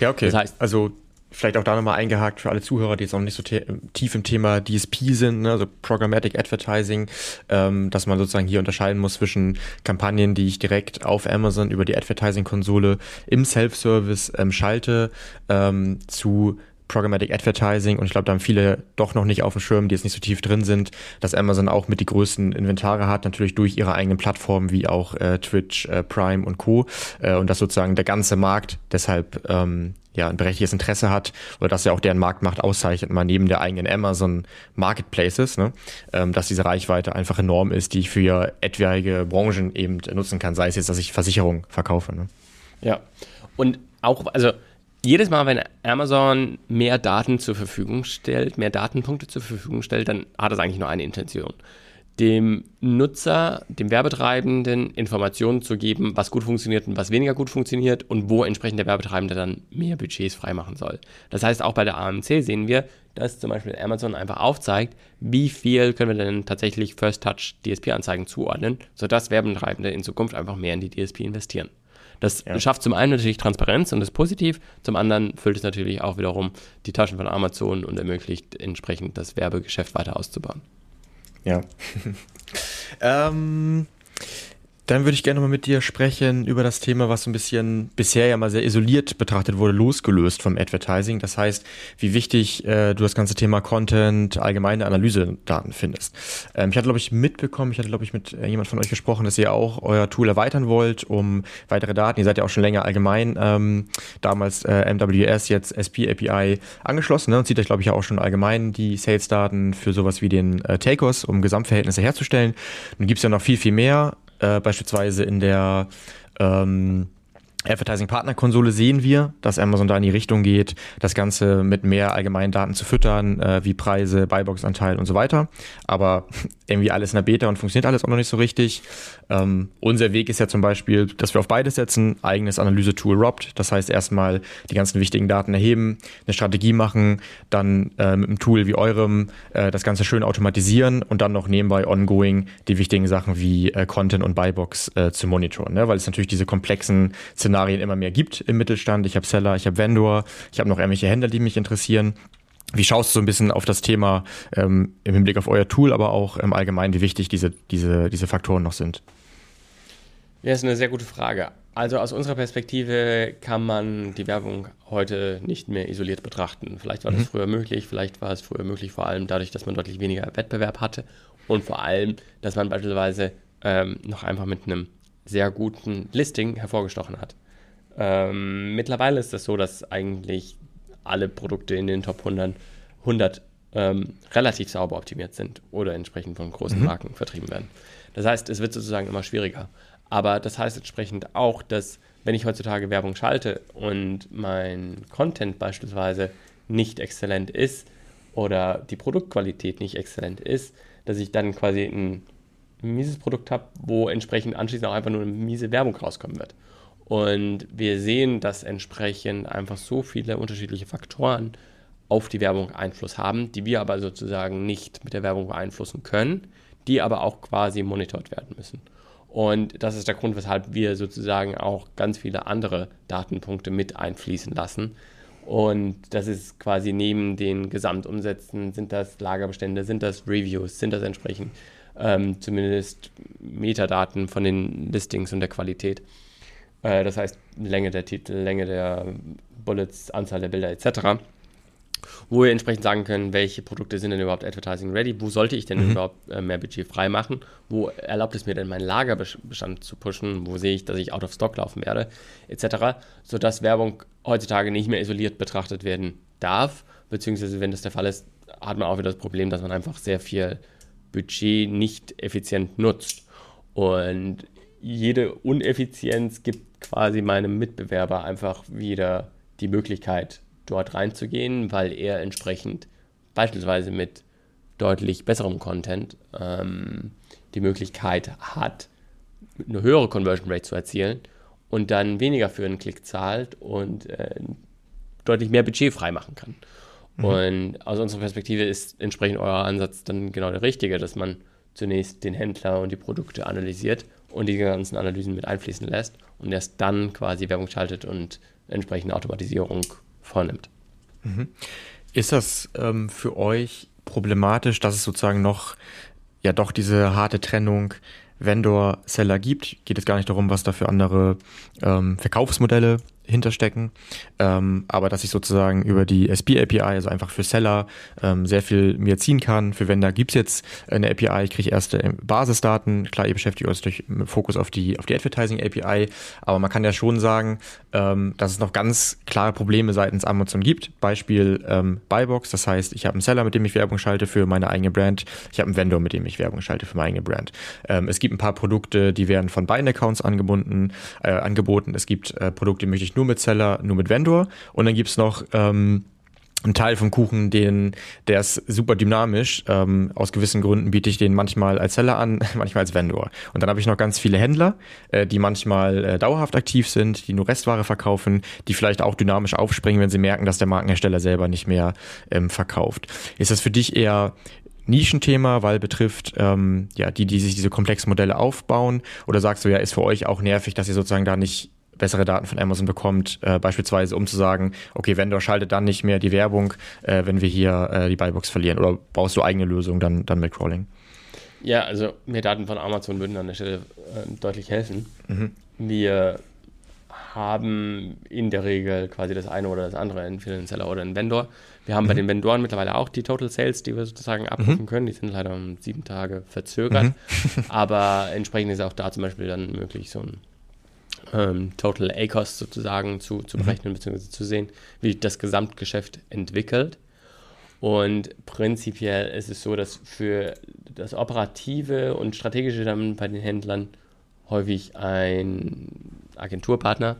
ja okay. Das heißt, also vielleicht auch da nochmal eingehakt für alle Zuhörer, die jetzt noch nicht so tief im Thema DSP sind, ne, also Programmatic Advertising, ähm, dass man sozusagen hier unterscheiden muss zwischen Kampagnen, die ich direkt auf Amazon über die Advertising-Konsole im Self-Service ähm, schalte, ähm, zu Programmatic Advertising und ich glaube, da haben viele doch noch nicht auf dem Schirm, die jetzt nicht so tief drin sind, dass Amazon auch mit die größten Inventare hat, natürlich durch ihre eigenen Plattformen wie auch äh, Twitch, äh, Prime und Co. Äh, und dass sozusagen der ganze Markt deshalb ähm, ja ein berechtigtes Interesse hat oder dass ja auch deren Marktmacht auszeichnet, mal neben der eigenen Amazon Marketplaces, ne, ähm, dass diese Reichweite einfach enorm ist, die ich für etwaige Branchen eben nutzen kann, sei es jetzt, dass ich Versicherungen verkaufe. Ne? Ja, und auch, also jedes Mal, wenn Amazon mehr Daten zur Verfügung stellt, mehr Datenpunkte zur Verfügung stellt, dann hat das eigentlich nur eine Intention. Dem Nutzer, dem Werbetreibenden Informationen zu geben, was gut funktioniert und was weniger gut funktioniert und wo entsprechend der Werbetreibende dann mehr Budgets freimachen soll. Das heißt, auch bei der AMC sehen wir, dass zum Beispiel Amazon einfach aufzeigt, wie viel können wir denn tatsächlich First-Touch DSP-Anzeigen zuordnen, sodass Werbetreibende in Zukunft einfach mehr in die DSP investieren. Das ja. schafft zum einen natürlich Transparenz und ist positiv, zum anderen füllt es natürlich auch wiederum die Taschen von Amazon und ermöglicht entsprechend das Werbegeschäft weiter auszubauen. Ja. <laughs> ähm, dann würde ich gerne mal mit dir sprechen über das Thema, was so ein bisschen bisher ja mal sehr isoliert betrachtet wurde, losgelöst vom Advertising. Das heißt, wie wichtig äh, du das ganze Thema Content, allgemeine Analysedaten findest. Ähm, ich hatte, glaube ich, mitbekommen, ich hatte, glaube ich, mit äh, jemand von euch gesprochen, dass ihr auch euer Tool erweitern wollt, um weitere Daten. Ihr seid ja auch schon länger allgemein, ähm, damals äh, MWS, jetzt SP API angeschlossen ne? und zieht euch, glaube ich, auch schon allgemein die Sales-Daten für sowas wie den äh, Takos, um Gesamtverhältnisse herzustellen. Nun gibt es ja noch viel, viel mehr Äh, beispielsweise in der ähm, Advertising-Partner-Konsole sehen wir, dass Amazon da in die Richtung geht, das Ganze mit mehr allgemeinen Daten zu füttern, äh, wie Preise, Buybox-Anteil und so weiter. Aber <laughs> irgendwie alles in der Beta und funktioniert alles auch noch nicht so richtig. Ähm, unser Weg ist ja zum Beispiel, dass wir auf beides setzen, eigenes Analyse-Tool ROBT. Das heißt, erstmal die ganzen wichtigen Daten erheben, eine Strategie machen, dann äh, mit einem Tool wie eurem äh, das Ganze schön automatisieren und dann noch nebenbei ongoing die wichtigen Sachen wie äh, Content und Buybox äh, zu monitoren. Ne? Weil es natürlich diese komplexen Szenarien immer mehr gibt im Mittelstand. Ich habe Seller, ich habe Vendor, ich habe noch irgendwelche Händler, die mich interessieren. Wie schaust du so ein bisschen auf das Thema ähm, im Hinblick auf euer Tool, aber auch im Allgemeinen, wie wichtig diese, diese, diese Faktoren noch sind? Ja, ist eine sehr gute Frage. Also aus unserer Perspektive kann man die Werbung heute nicht mehr isoliert betrachten. Vielleicht war das mhm. früher möglich, vielleicht war es früher möglich, vor allem dadurch, dass man deutlich weniger Wettbewerb hatte und vor allem, dass man beispielsweise ähm, noch einfach mit einem sehr guten Listing hervorgestochen hat. Ähm, mittlerweile ist es das so, dass eigentlich alle Produkte in den Top 100, 100 ähm, relativ sauber optimiert sind oder entsprechend von großen mhm. Marken vertrieben werden. Das heißt, es wird sozusagen immer schwieriger. Aber das heißt entsprechend auch, dass wenn ich heutzutage Werbung schalte und mein Content beispielsweise nicht exzellent ist oder die Produktqualität nicht exzellent ist, dass ich dann quasi ein mieses Produkt habe, wo entsprechend anschließend auch einfach nur eine miese Werbung rauskommen wird. Und wir sehen, dass entsprechend einfach so viele unterschiedliche Faktoren auf die Werbung Einfluss haben, die wir aber sozusagen nicht mit der Werbung beeinflussen können, die aber auch quasi monitort werden müssen. Und das ist der Grund, weshalb wir sozusagen auch ganz viele andere Datenpunkte mit einfließen lassen. Und das ist quasi neben den Gesamtumsätzen, sind das Lagerbestände, sind das Reviews, sind das entsprechend ähm, zumindest Metadaten von den Listings und der Qualität. Äh, das heißt Länge der Titel, Länge der Bullets, Anzahl der Bilder etc. Wo wir entsprechend sagen können, welche Produkte sind denn überhaupt Advertising ready, wo sollte ich denn mhm. überhaupt äh, mehr Budget freimachen, wo erlaubt es mir denn meinen Lagerbestand zu pushen, wo sehe ich, dass ich out of stock laufen werde, etc., sodass Werbung heutzutage nicht mehr isoliert betrachtet werden darf, beziehungsweise wenn das der Fall ist, hat man auch wieder das Problem, dass man einfach sehr viel Budget nicht effizient nutzt. Und jede Uneffizienz gibt quasi meinem Mitbewerber einfach wieder die Möglichkeit, dort reinzugehen, weil er entsprechend beispielsweise mit deutlich besserem Content ähm, die Möglichkeit hat, eine höhere Conversion Rate zu erzielen und dann weniger für einen Klick zahlt und äh, deutlich mehr Budget freimachen kann. Mhm. Und aus unserer Perspektive ist entsprechend euer Ansatz dann genau der richtige, dass man zunächst den Händler und die Produkte analysiert und die ganzen Analysen mit einfließen lässt und erst dann quasi Werbung schaltet und entsprechende Automatisierung vornimmt. Mhm. Ist das ähm, für euch problematisch, dass es sozusagen noch ja doch diese harte Trennung Vendor-Seller gibt? Geht es gar nicht darum, was da für andere ähm, Verkaufsmodelle hinterstecken. Ähm, aber dass ich sozusagen über die SP-API, also einfach für Seller, ähm, sehr viel mir ziehen kann. Für Vendor gibt es jetzt eine API, ich kriege erste ähm, Basisdaten. Klar, ihr beschäftigt euch durch Fokus auf die, auf die Advertising-API, aber man kann ja schon sagen, ähm, dass es noch ganz klare Probleme seitens Amazon gibt. Beispiel ähm, Buybox, das heißt, ich habe einen Seller, mit dem ich Werbung schalte für meine eigene Brand. Ich habe einen Vendor, mit dem ich Werbung schalte für meine eigene Brand. Ähm, es gibt ein paar Produkte, die werden von beiden Accounts angebunden, äh, angeboten. Es gibt äh, Produkte, die möchte ich nur mit Seller, nur mit Vendor. Und dann gibt es noch ähm, einen Teil vom Kuchen, den, der ist super dynamisch. Ähm, aus gewissen Gründen biete ich den manchmal als Seller an, <laughs> manchmal als Vendor. Und dann habe ich noch ganz viele Händler, äh, die manchmal äh, dauerhaft aktiv sind, die nur Restware verkaufen, die vielleicht auch dynamisch aufspringen, wenn sie merken, dass der Markenhersteller selber nicht mehr ähm, verkauft. Ist das für dich eher Nischenthema, weil betrifft ähm, ja die, die sich diese komplexen Modelle aufbauen? Oder sagst du ja, ist für euch auch nervig, dass ihr sozusagen da nicht bessere Daten von Amazon bekommt, äh, beispielsweise um zu sagen, okay, Vendor schaltet dann nicht mehr die Werbung, äh, wenn wir hier äh, die Buybox verlieren oder baust du eigene Lösungen dann, dann mit Crawling? Ja, also mehr Daten von Amazon würden an der Stelle äh, deutlich helfen. Mhm. Wir haben in der Regel quasi das eine oder das andere, entweder einen Seller oder einen Vendor. Wir haben mhm. bei den Vendoren mittlerweile auch die Total Sales, die wir sozusagen abrufen mhm. können. Die sind leider um sieben Tage verzögert. Mhm. Aber entsprechend ist auch da zum Beispiel dann möglich, so ein ähm, Total A-Cost sozusagen zu, zu mhm. berechnen mhm. bzw. zu sehen, wie das Gesamtgeschäft entwickelt. Und prinzipiell ist es so, dass für das Operative und Strategische dann bei den Händlern häufig ein Agenturpartner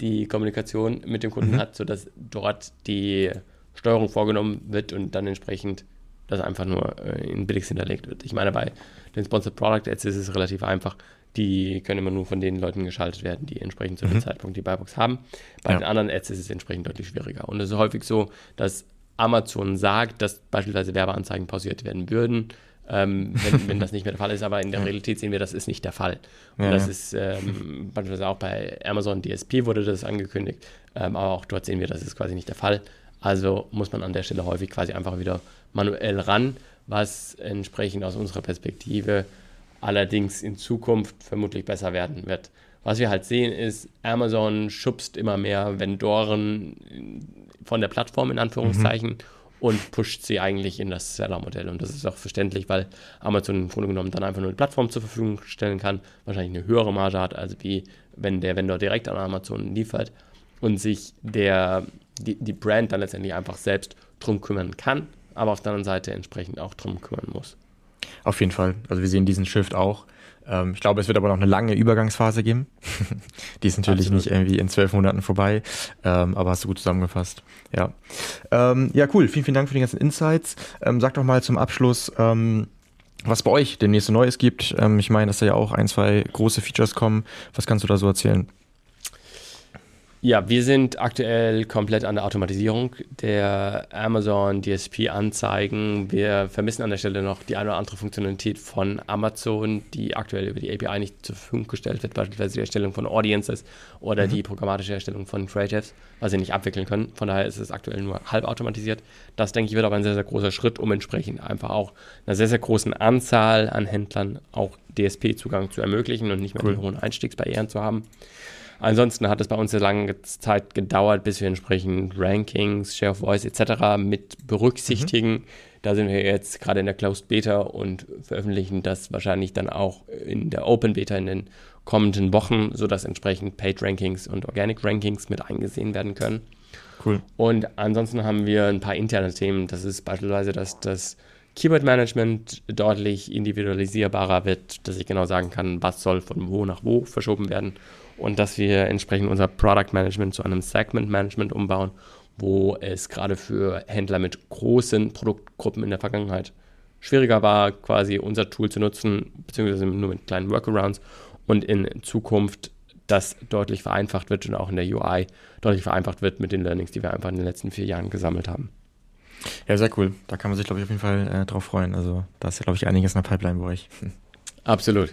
die Kommunikation mit dem Kunden mhm. hat, sodass dort die Steuerung vorgenommen wird und dann entsprechend das einfach nur äh, in Billigs hinterlegt wird. Ich meine, bei den Sponsored Product Ads ist es relativ einfach. Die können immer nur von den Leuten geschaltet werden, die entsprechend zu dem mhm. Zeitpunkt die Buybox haben. Bei ja. den anderen Ads ist es entsprechend deutlich schwieriger. Und es ist häufig so, dass Amazon sagt, dass beispielsweise Werbeanzeigen pausiert werden würden, ähm, wenn, wenn, das nicht mehr der Fall ist. Aber in der Realität sehen wir, das ist nicht der Fall. Und ja, das ja. ist ähm, beispielsweise auch bei Amazon DSP wurde das angekündigt, ähm, aber auch dort sehen wir, das ist quasi nicht der Fall. Also muss man an der Stelle häufig quasi einfach wieder manuell ran, was entsprechend aus unserer Perspektive allerdings in Zukunft vermutlich besser werden wird. Was wir halt sehen ist, Amazon schubst immer mehr Vendoren von der Plattform in Anführungszeichen mhm. und pusht sie eigentlich in das Seller-Modell. Und das ist auch verständlich, weil Amazon im Grunde genommen dann einfach nur eine Plattform zur Verfügung stellen kann, wahrscheinlich eine höhere Marge hat, als wie wenn der Vendor direkt an Amazon liefert und sich der, die, die Brand dann letztendlich einfach selbst drum kümmern kann, aber auf der anderen Seite entsprechend auch drum kümmern muss. Auf jeden Fall. Also wir sehen diesen Shift auch. Ähm, ich glaube, es wird aber noch eine lange Übergangsphase geben. <laughs> Die ist natürlich Absolut. nicht irgendwie in zwölf Monaten vorbei, ähm, aber hast du gut zusammengefasst. Ja. Ähm, ja, cool. Vielen, vielen Dank für die ganzen Insights. Ähm, sag doch mal zum Abschluss, ähm, was bei euch demnächst Neues gibt. Ähm, ich meine, dass da ja auch ein, zwei große Features kommen. Was kannst du da so erzählen? Ja, wir sind aktuell komplett an der Automatisierung der Amazon DSP-Anzeigen. Wir vermissen an der Stelle noch die eine oder andere Funktionalität von Amazon, die aktuell über die API nicht zur Verfügung gestellt wird, beispielsweise die Erstellung von Audiences oder mhm. die programmatische Erstellung von Creatives, was sie nicht abwickeln können. Von daher ist es aktuell nur halb automatisiert. Das, denke ich, wird aber ein sehr, sehr großer Schritt, um entsprechend einfach auch einer sehr, sehr großen Anzahl an Händlern auch DSP-Zugang zu ermöglichen und nicht mehr cool. die hohen Einstiegsbarrieren zu haben. Ansonsten hat es bei uns eine lange Zeit gedauert, bis wir entsprechend Rankings, Share of Voice etc. mit berücksichtigen. Mhm. Da sind wir jetzt gerade in der Closed Beta und veröffentlichen das wahrscheinlich dann auch in der Open Beta in den kommenden Wochen, sodass entsprechend Paid Rankings und Organic Rankings mit eingesehen werden können. Cool. Und ansonsten haben wir ein paar interne Themen. Das ist beispielsweise, dass das Keyword Management deutlich individualisierbarer wird, dass ich genau sagen kann, was soll von wo nach wo verschoben werden und dass wir entsprechend unser Product Management zu einem Segment Management umbauen, wo es gerade für Händler mit großen Produktgruppen in der Vergangenheit schwieriger war, quasi unser Tool zu nutzen, beziehungsweise nur mit kleinen Workarounds und in Zukunft das deutlich vereinfacht wird und auch in der UI deutlich vereinfacht wird mit den Learnings, die wir einfach in den letzten vier Jahren gesammelt haben. Ja, sehr cool. Da kann man sich, glaube ich, auf jeden Fall äh, drauf freuen. Also da ist ja, glaube ich, einiges in der Pipeline bei euch. Absolut.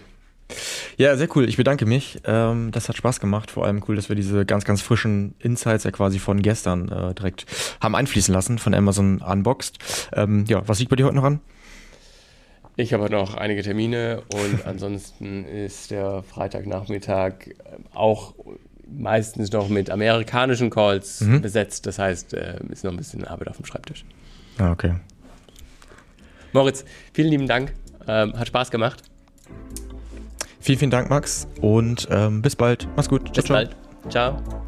Ja, sehr cool. Ich bedanke mich. Ähm, das hat Spaß gemacht. Vor allem cool, dass wir diese ganz, ganz frischen Insights ja quasi von gestern äh, direkt haben einfließen lassen, von Amazon unboxed. Ähm, ja, was liegt bei dir heute noch an? Ich habe noch einige Termine und <laughs> ansonsten ist der Freitagnachmittag auch meistens noch mit amerikanischen Calls mhm. besetzt. Das heißt, äh, ist noch ein bisschen Arbeit auf dem Schreibtisch. Ah, okay. Moritz, vielen lieben Dank. Ähm, hat Spaß gemacht. Vielen, vielen Dank, Max. Und ähm, bis bald. Mach's gut. Ciao, bis ciao. bald. Ciao.